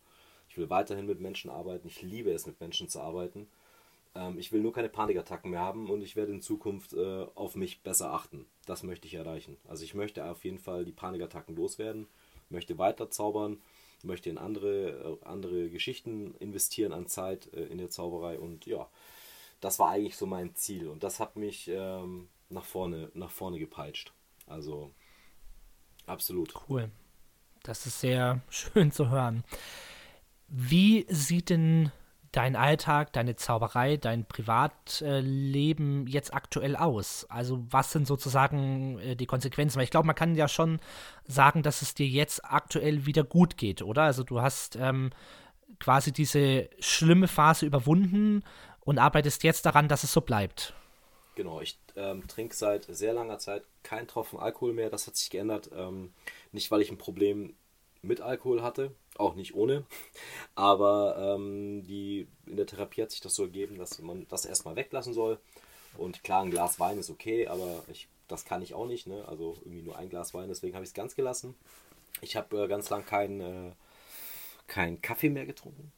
Ich will weiterhin mit Menschen arbeiten. Ich liebe es, mit Menschen zu arbeiten. Ähm, ich will nur keine Panikattacken mehr haben und ich werde in Zukunft äh, auf mich besser achten. Das möchte ich erreichen. Also ich möchte auf jeden Fall die Panikattacken loswerden möchte weiter zaubern, möchte in andere, äh, andere Geschichten investieren an Zeit äh, in der Zauberei und ja, das war eigentlich so mein Ziel und das hat mich ähm, nach, vorne, nach vorne gepeitscht. Also absolut. Cool. Das ist sehr schön zu hören. Wie sieht denn dein Alltag, deine Zauberei, dein Privatleben jetzt aktuell aus? Also was sind sozusagen äh, die Konsequenzen? Weil ich glaube, man kann ja schon sagen, dass es dir jetzt aktuell wieder gut geht, oder? Also du hast ähm, quasi diese schlimme Phase überwunden und arbeitest jetzt daran, dass es so bleibt. Genau, ich ähm, trinke seit sehr langer Zeit keinen Tropfen Alkohol mehr. Das hat sich geändert. Ähm, nicht, weil ich ein Problem mit Alkohol hatte, auch nicht ohne. Aber ähm, die, in der Therapie hat sich das so ergeben, dass man das erstmal weglassen soll. Und klar, ein Glas Wein ist okay, aber ich, das kann ich auch nicht. Ne? Also irgendwie nur ein Glas Wein, deswegen habe ich es ganz gelassen. Ich habe äh, ganz lang keinen äh, kein Kaffee mehr getrunken.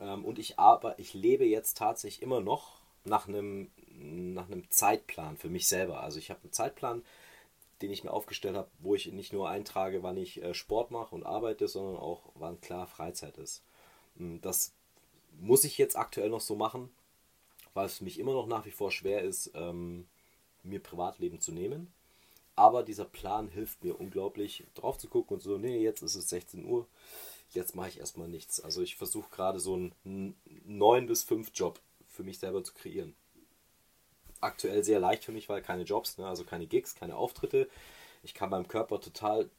Ähm, und ich, aber, ich lebe jetzt tatsächlich immer noch nach einem, nach einem Zeitplan für mich selber. Also ich habe einen Zeitplan, den ich mir aufgestellt habe, wo ich nicht nur eintrage, wann ich äh, Sport mache und arbeite, sondern auch, wann klar Freizeit ist. Hm, das muss ich jetzt aktuell noch so machen, weil es für mich immer noch nach wie vor schwer ist, ähm, mir Privatleben zu nehmen. Aber dieser Plan hilft mir unglaublich, drauf zu gucken und so, nee, jetzt ist es 16 Uhr, jetzt mache ich erstmal nichts. Also ich versuche gerade so einen 9 bis 5 Job für mich selber zu kreieren aktuell sehr leicht für mich, weil keine Jobs, ne? also keine Gigs, keine Auftritte. Ich kann meinem Körper total,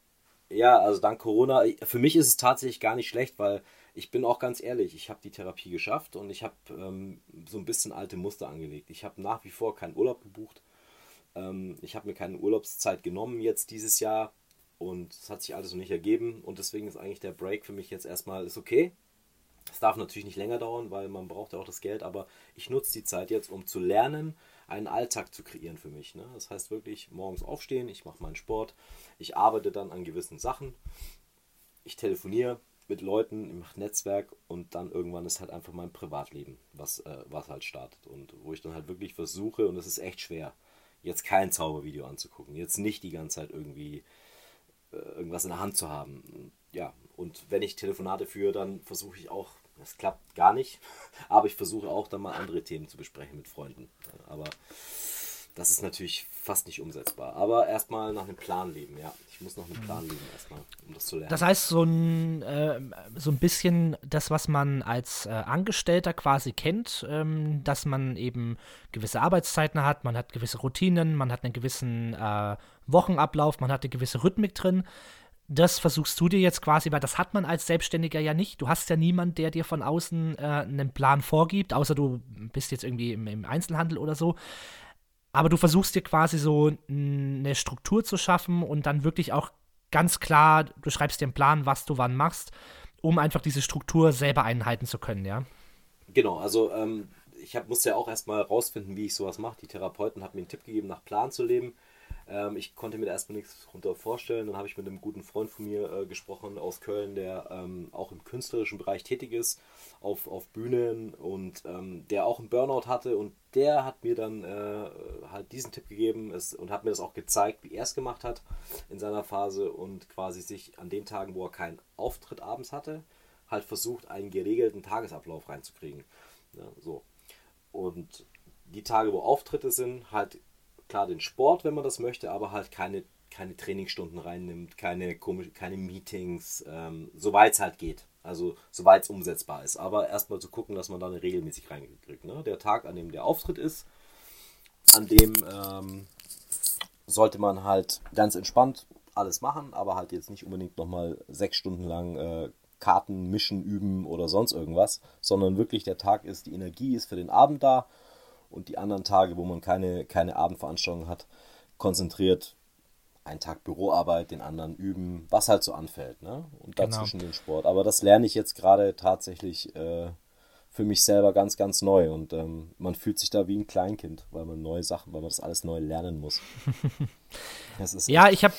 ja, also dank Corona, für mich ist es tatsächlich gar nicht schlecht, weil ich bin auch ganz ehrlich, ich habe die Therapie geschafft und ich habe ähm, so ein bisschen alte Muster angelegt. Ich habe nach wie vor keinen Urlaub gebucht. Ähm, ich habe mir keine Urlaubszeit genommen jetzt dieses Jahr und es hat sich alles noch nicht ergeben und deswegen ist eigentlich der Break für mich jetzt erstmal ist okay. Es darf natürlich nicht länger dauern, weil man braucht ja auch das Geld, aber ich nutze die Zeit jetzt, um zu lernen, einen Alltag zu kreieren für mich. Ne? Das heißt wirklich morgens aufstehen, ich mache meinen Sport, ich arbeite dann an gewissen Sachen, ich telefoniere mit Leuten, ich mache Netzwerk und dann irgendwann ist halt einfach mein Privatleben, was, äh, was halt startet und wo ich dann halt wirklich versuche und es ist echt schwer, jetzt kein Zaubervideo anzugucken, jetzt nicht die ganze Zeit irgendwie äh, irgendwas in der Hand zu haben. Ja, und wenn ich Telefonate führe, dann versuche ich auch das klappt gar nicht, aber ich versuche auch dann mal andere Themen zu besprechen mit Freunden. Aber das ist natürlich fast nicht umsetzbar. Aber erstmal nach einem Plan leben, ja. Ich muss nach einem Plan leben erstmal, um das zu lernen. Das heißt, so ein, äh, so ein bisschen das, was man als äh, Angestellter quasi kennt, ähm, dass man eben gewisse Arbeitszeiten hat, man hat gewisse Routinen, man hat einen gewissen äh, Wochenablauf, man hat eine gewisse Rhythmik drin das versuchst du dir jetzt quasi, weil das hat man als Selbstständiger ja nicht. Du hast ja niemanden, der dir von außen äh, einen Plan vorgibt, außer du bist jetzt irgendwie im, im, Einzelhandel oder so. Aber du versuchst dir quasi so eine Struktur zu schaffen und dann wirklich auch ganz klar, du schreibst dir einen Plan, was du wann machst, um einfach diese Struktur selber einhalten zu können, ja? Genau, also ähm, ich hab, musste ja auch erstmal rausfinden, wie ich sowas mache. Die Therapeuten haben mir einen Tipp gegeben, nach Plan zu leben. Ähm, ich konnte mir erstmal nichts darunter vorstellen. Dann habe ich mit einem guten Freund von mir äh, gesprochen aus Köln, der ähm, auch im künstlerischen Bereich tätig ist, auf, auf Bühnen und ähm, der auch einen Burnout hatte. Und der hat mir dann äh, halt diesen Tipp gegeben ist, und hat mir das auch gezeigt, wie er es gemacht hat in seiner Phase und quasi sich an den Tagen, wo er keinen Auftritt abends hatte, halt versucht, einen geregelten Tagesablauf reinzukriegen. Ja, so. Und die Tage, wo Auftritte sind, halt klar den Sport, wenn man das möchte, aber halt keine, keine Trainingsstunden reinnimmt, keine, komisch, keine Meetings, ähm, soweit es halt geht. Also soweit es umsetzbar ist. Aber erstmal zu gucken, dass man da eine regelmäßig reinkriegt. Ne? Der Tag, an dem der Auftritt ist, an dem ähm, sollte man halt ganz entspannt alles machen, aber halt jetzt nicht unbedingt nochmal sechs Stunden lang äh, Karten mischen, üben oder sonst irgendwas, sondern wirklich der Tag ist, die Energie ist für den Abend da und die anderen Tage, wo man keine, keine Abendveranstaltung hat, konzentriert einen Tag Büroarbeit, den anderen üben, was halt so anfällt, ne? Und dazwischen genau. den Sport. Aber das lerne ich jetzt gerade tatsächlich äh, für mich selber ganz, ganz neu. Und ähm, man fühlt sich da wie ein Kleinkind, weil man neue Sachen, weil man das alles neu lernen muss. ja, ich habe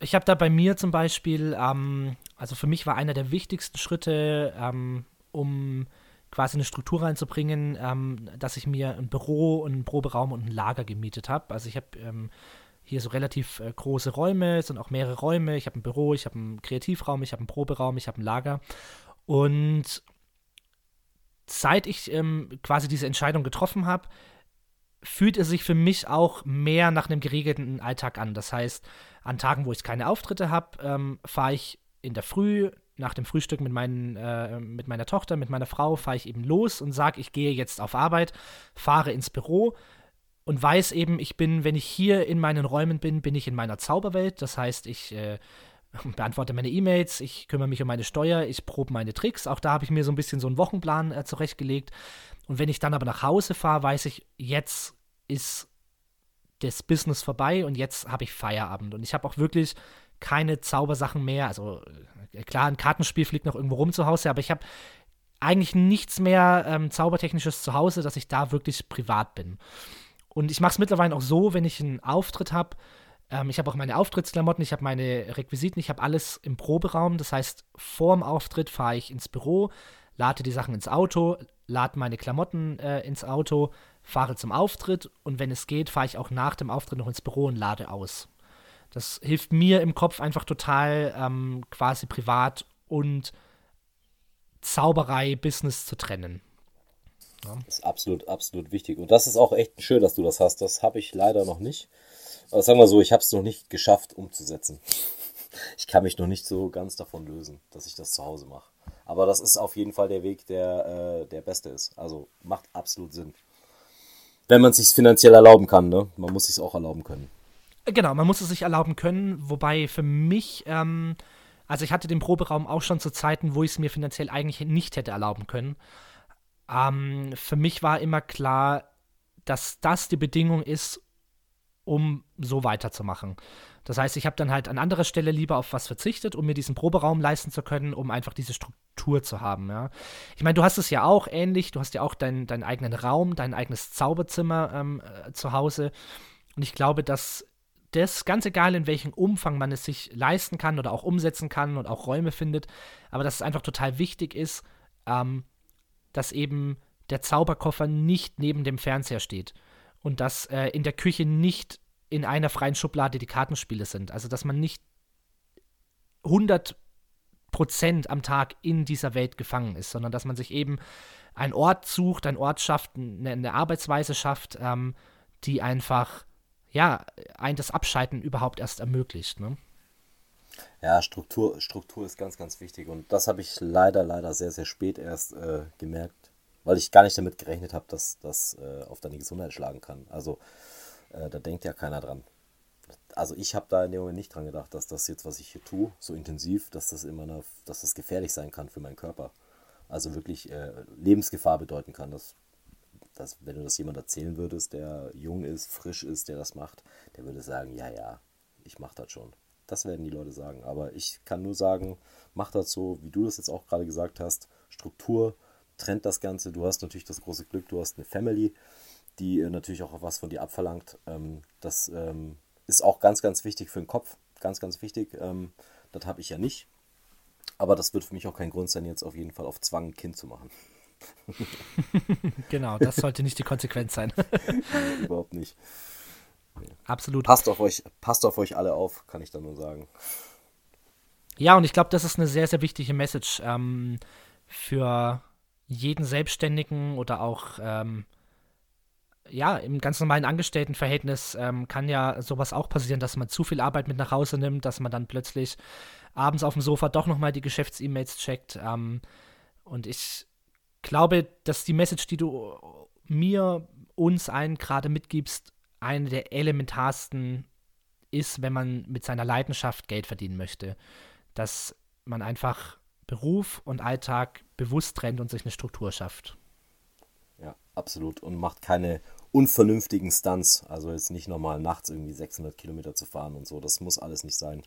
ich hab da bei mir zum Beispiel, ähm, also für mich war einer der wichtigsten Schritte, ähm, um quasi eine Struktur reinzubringen, ähm, dass ich mir ein Büro, einen Proberaum und ein Lager gemietet habe. Also ich habe ähm, hier so relativ äh, große Räume, es sind auch mehrere Räume. Ich habe ein Büro, ich habe einen Kreativraum, ich habe einen Proberaum, ich habe ein Lager. Und seit ich ähm, quasi diese Entscheidung getroffen habe, fühlt es sich für mich auch mehr nach einem geregelten Alltag an. Das heißt, an Tagen, wo ich keine Auftritte habe, ähm, fahre ich in der Früh nach dem Frühstück mit, meinen, äh, mit meiner Tochter, mit meiner Frau, fahre ich eben los und sage, ich gehe jetzt auf Arbeit, fahre ins Büro und weiß eben, ich bin, wenn ich hier in meinen Räumen bin, bin ich in meiner Zauberwelt. Das heißt, ich äh, beantworte meine E-Mails, ich kümmere mich um meine Steuer, ich probe meine Tricks. Auch da habe ich mir so ein bisschen so einen Wochenplan äh, zurechtgelegt. Und wenn ich dann aber nach Hause fahre, weiß ich, jetzt ist das Business vorbei und jetzt habe ich Feierabend. Und ich habe auch wirklich keine Zaubersachen mehr. Also äh, klar, ein Kartenspiel fliegt noch irgendwo rum zu Hause, aber ich habe eigentlich nichts mehr ähm, Zaubertechnisches zu Hause, dass ich da wirklich privat bin. Und ich mache es mittlerweile auch so, wenn ich einen Auftritt habe. Ähm, ich habe auch meine Auftrittsklamotten, ich habe meine Requisiten, ich habe alles im Proberaum. Das heißt, vor dem Auftritt fahre ich ins Büro, lade die Sachen ins Auto, lade meine Klamotten äh, ins Auto, fahre zum Auftritt und wenn es geht, fahre ich auch nach dem Auftritt noch ins Büro und lade aus. Das hilft mir im Kopf einfach total, ähm, quasi privat und Zauberei, Business zu trennen. Ja. Das ist absolut, absolut wichtig. Und das ist auch echt schön, dass du das hast. Das habe ich leider noch nicht. Aber sagen wir so, ich habe es noch nicht geschafft umzusetzen. Ich kann mich noch nicht so ganz davon lösen, dass ich das zu Hause mache. Aber das ist auf jeden Fall der Weg, der äh, der beste ist. Also macht absolut Sinn. Wenn man es sich finanziell erlauben kann, ne? Man muss es sich auch erlauben können. Genau, man muss es sich erlauben können, wobei für mich, ähm, also ich hatte den Proberaum auch schon zu Zeiten, wo ich es mir finanziell eigentlich nicht hätte erlauben können. Ähm, für mich war immer klar, dass das die Bedingung ist, um so weiterzumachen. Das heißt, ich habe dann halt an anderer Stelle lieber auf was verzichtet, um mir diesen Proberaum leisten zu können, um einfach diese Struktur zu haben. Ja. Ich meine, du hast es ja auch ähnlich, du hast ja auch dein, deinen eigenen Raum, dein eigenes Zauberzimmer ähm, äh, zu Hause. Und ich glaube, dass das, ganz egal in welchem Umfang man es sich leisten kann oder auch umsetzen kann und auch Räume findet, aber dass es einfach total wichtig ist, ähm, dass eben der Zauberkoffer nicht neben dem Fernseher steht und dass äh, in der Küche nicht in einer freien Schublade die Kartenspiele sind. Also dass man nicht 100 Prozent am Tag in dieser Welt gefangen ist, sondern dass man sich eben einen Ort sucht, einen Ort schafft, eine, eine Arbeitsweise schafft, ähm, die einfach ja, ein das Abschalten überhaupt erst ermöglicht. Ne? Ja, Struktur, Struktur ist ganz, ganz wichtig. Und das habe ich leider, leider sehr, sehr spät erst äh, gemerkt, weil ich gar nicht damit gerechnet habe, dass das äh, auf deine Gesundheit schlagen kann. Also äh, da denkt ja keiner dran. also ich habe da in dem Moment nicht dran gedacht, dass das jetzt, was ich hier tue, so intensiv, dass das immer eine, dass das gefährlich sein kann für meinen Körper. Also wirklich äh, Lebensgefahr bedeuten kann. Dass, dass, wenn du das jemand erzählen würdest, der jung ist, frisch ist, der das macht, der würde sagen, ja, ja, ich mache das schon. Das werden die Leute sagen. Aber ich kann nur sagen, mach das so, wie du das jetzt auch gerade gesagt hast. Struktur trennt das Ganze. Du hast natürlich das große Glück, du hast eine Family, die äh, natürlich auch was von dir abverlangt. Ähm, das ähm, ist auch ganz, ganz wichtig für den Kopf. Ganz, ganz wichtig. Ähm, das habe ich ja nicht. Aber das wird für mich auch kein Grund sein, jetzt auf jeden Fall auf Zwang ein Kind zu machen. genau, das sollte nicht die Konsequenz sein. überhaupt nicht. Absolut. Passt auf euch, passt auf euch alle auf, kann ich da nur sagen. Ja, und ich glaube, das ist eine sehr, sehr wichtige Message ähm, für jeden Selbstständigen oder auch ähm, ja, im ganz normalen Angestelltenverhältnis ähm, kann ja sowas auch passieren, dass man zu viel Arbeit mit nach Hause nimmt, dass man dann plötzlich abends auf dem Sofa doch nochmal die Geschäfts-E-Mails checkt. Ähm, und ich glaube, dass die Message, die du mir, uns allen gerade mitgibst, eine der elementarsten ist, wenn man mit seiner Leidenschaft Geld verdienen möchte. Dass man einfach Beruf und Alltag bewusst trennt und sich eine Struktur schafft. Ja, absolut. Und macht keine unvernünftigen Stunts. Also jetzt nicht nochmal nachts irgendwie 600 Kilometer zu fahren und so. Das muss alles nicht sein.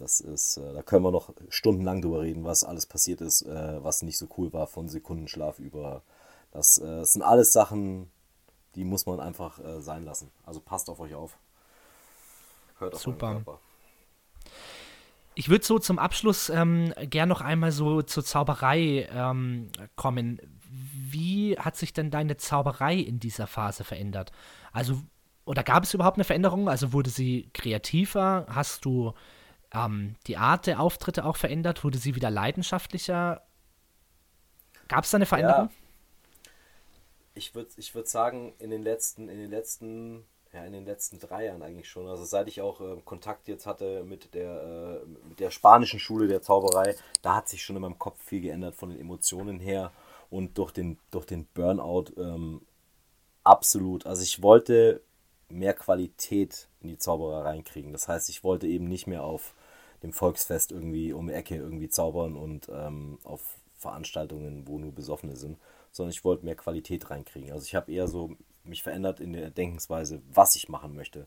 Das ist, äh, da können wir noch stundenlang drüber reden, was alles passiert ist, äh, was nicht so cool war, von Sekundenschlaf über. Das, äh, das sind alles Sachen, die muss man einfach äh, sein lassen. Also passt auf euch auf. Hört auf Super. Ich würde so zum Abschluss ähm, gern noch einmal so zur Zauberei ähm, kommen wie hat sich denn deine Zauberei in dieser Phase verändert? Also, oder gab es überhaupt eine Veränderung? Also wurde sie kreativer? Hast du ähm, die Art der Auftritte auch verändert? Wurde sie wieder leidenschaftlicher? Gab es da eine Veränderung? Ja. Ich würde ich würd sagen, in den letzten, in den letzten, ja, in den letzten drei Jahren eigentlich schon. Also seit ich auch äh, Kontakt jetzt hatte mit der, äh, mit der spanischen Schule der Zauberei, da hat sich schon in meinem Kopf viel geändert von den Emotionen her und durch den, durch den Burnout ähm, absolut. Also ich wollte mehr Qualität in die Zauberer reinkriegen. Das heißt, ich wollte eben nicht mehr auf dem Volksfest irgendwie um die Ecke irgendwie zaubern und ähm, auf Veranstaltungen, wo nur Besoffene sind, sondern ich wollte mehr Qualität reinkriegen. Also ich habe eher so mich verändert in der Denkensweise, was ich machen möchte.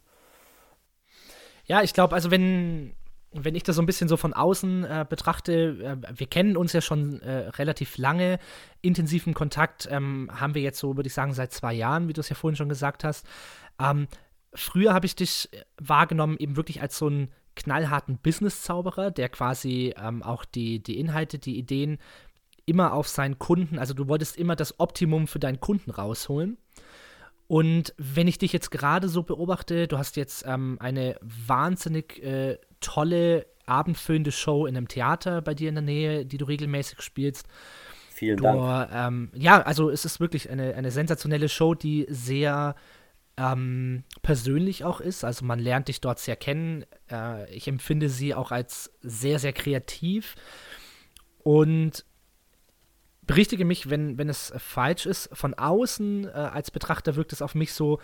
Ja, ich glaube, also wenn wenn ich das so ein bisschen so von außen äh, betrachte, äh, wir kennen uns ja schon äh, relativ lange, intensiven Kontakt ähm, haben wir jetzt so, würde ich sagen, seit zwei Jahren, wie du es ja vorhin schon gesagt hast. Ähm, früher habe ich dich äh, wahrgenommen eben wirklich als so einen knallharten Business-Zauberer, der quasi ähm, auch die, die Inhalte, die Ideen immer auf seinen Kunden, also du wolltest immer das Optimum für deinen Kunden rausholen. Und wenn ich dich jetzt gerade so beobachte, du hast jetzt ähm, eine wahnsinnig äh, tolle abendfüllende Show in einem Theater bei dir in der Nähe, die du regelmäßig spielst. Vielen du, Dank. Ähm, ja, also es ist wirklich eine, eine sensationelle Show, die sehr ähm, persönlich auch ist. Also man lernt dich dort sehr kennen. Äh, ich empfinde sie auch als sehr, sehr kreativ. Und berichtige mich, wenn, wenn es falsch ist. Von außen äh, als Betrachter wirkt es auf mich so,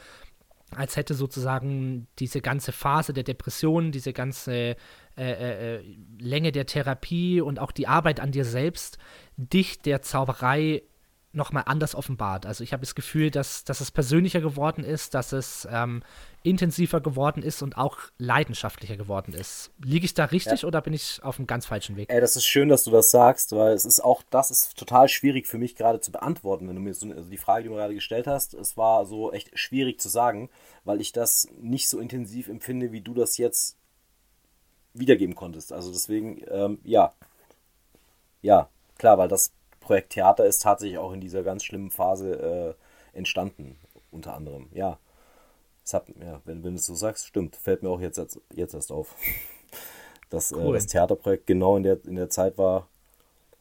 als hätte sozusagen diese ganze Phase der Depression, diese ganze äh, äh, äh, Länge der Therapie und auch die Arbeit an dir selbst dich der Zauberei nochmal anders offenbart. Also ich habe das Gefühl, dass, dass es persönlicher geworden ist, dass es ähm, intensiver geworden ist und auch leidenschaftlicher geworden ist. Liege ich da richtig ja. oder bin ich auf einem ganz falschen Weg? Ey, das ist schön, dass du das sagst, weil es ist auch, das ist total schwierig für mich gerade zu beantworten, wenn du mir so, also die Frage, die du mir gerade gestellt hast, es war so echt schwierig zu sagen, weil ich das nicht so intensiv empfinde, wie du das jetzt wiedergeben konntest. Also deswegen, ähm, ja. Ja, klar, weil das Projekt Theater ist tatsächlich auch in dieser ganz schlimmen Phase äh, entstanden, unter anderem. Ja, das hat, ja wenn, wenn du es so sagst, stimmt, fällt mir auch jetzt, jetzt erst auf. Dass äh, cool. äh, das Theaterprojekt genau in der, in der Zeit war,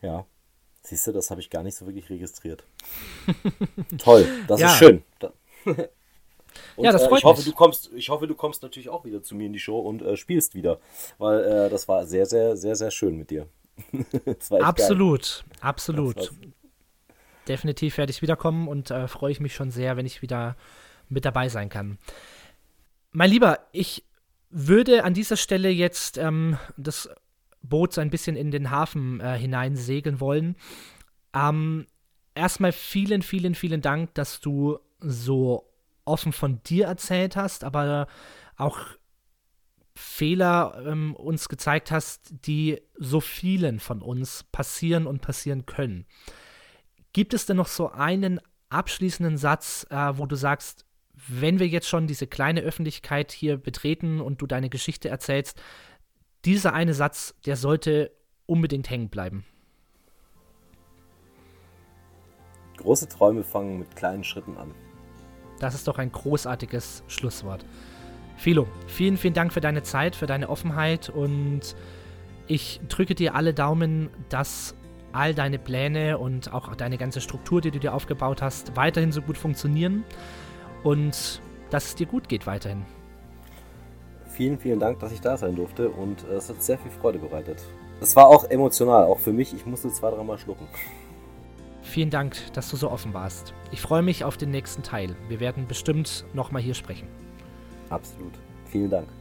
ja, siehst du, das habe ich gar nicht so wirklich registriert. Toll, das ja. ist schön. Und, ja, das freut äh, ich hoffe, mich. Du kommst, ich hoffe, du kommst natürlich auch wieder zu mir in die Show und äh, spielst wieder, weil äh, das war sehr, sehr, sehr, sehr schön mit dir. absolut, geil. absolut. Definitiv werde ich wiederkommen und äh, freue ich mich schon sehr, wenn ich wieder mit dabei sein kann. Mein Lieber, ich würde an dieser Stelle jetzt ähm, das Boot so ein bisschen in den Hafen äh, hineinsegeln wollen. Ähm, erstmal vielen, vielen, vielen Dank, dass du so offen von dir erzählt hast, aber auch Fehler ähm, uns gezeigt hast, die so vielen von uns passieren und passieren können. Gibt es denn noch so einen abschließenden Satz, äh, wo du sagst, wenn wir jetzt schon diese kleine Öffentlichkeit hier betreten und du deine Geschichte erzählst, dieser eine Satz, der sollte unbedingt hängen bleiben? Große Träume fangen mit kleinen Schritten an. Das ist doch ein großartiges Schlusswort. Philo, vielen, vielen Dank für deine Zeit, für deine Offenheit und ich drücke dir alle Daumen, dass all deine Pläne und auch deine ganze Struktur, die du dir aufgebaut hast, weiterhin so gut funktionieren und dass es dir gut geht weiterhin. Vielen, vielen Dank, dass ich da sein durfte und es hat sehr viel Freude bereitet. Es war auch emotional, auch für mich. Ich musste zwei, dreimal schlucken. Vielen Dank, dass du so offen warst. Ich freue mich auf den nächsten Teil. Wir werden bestimmt nochmal hier sprechen. Absolut. Vielen Dank.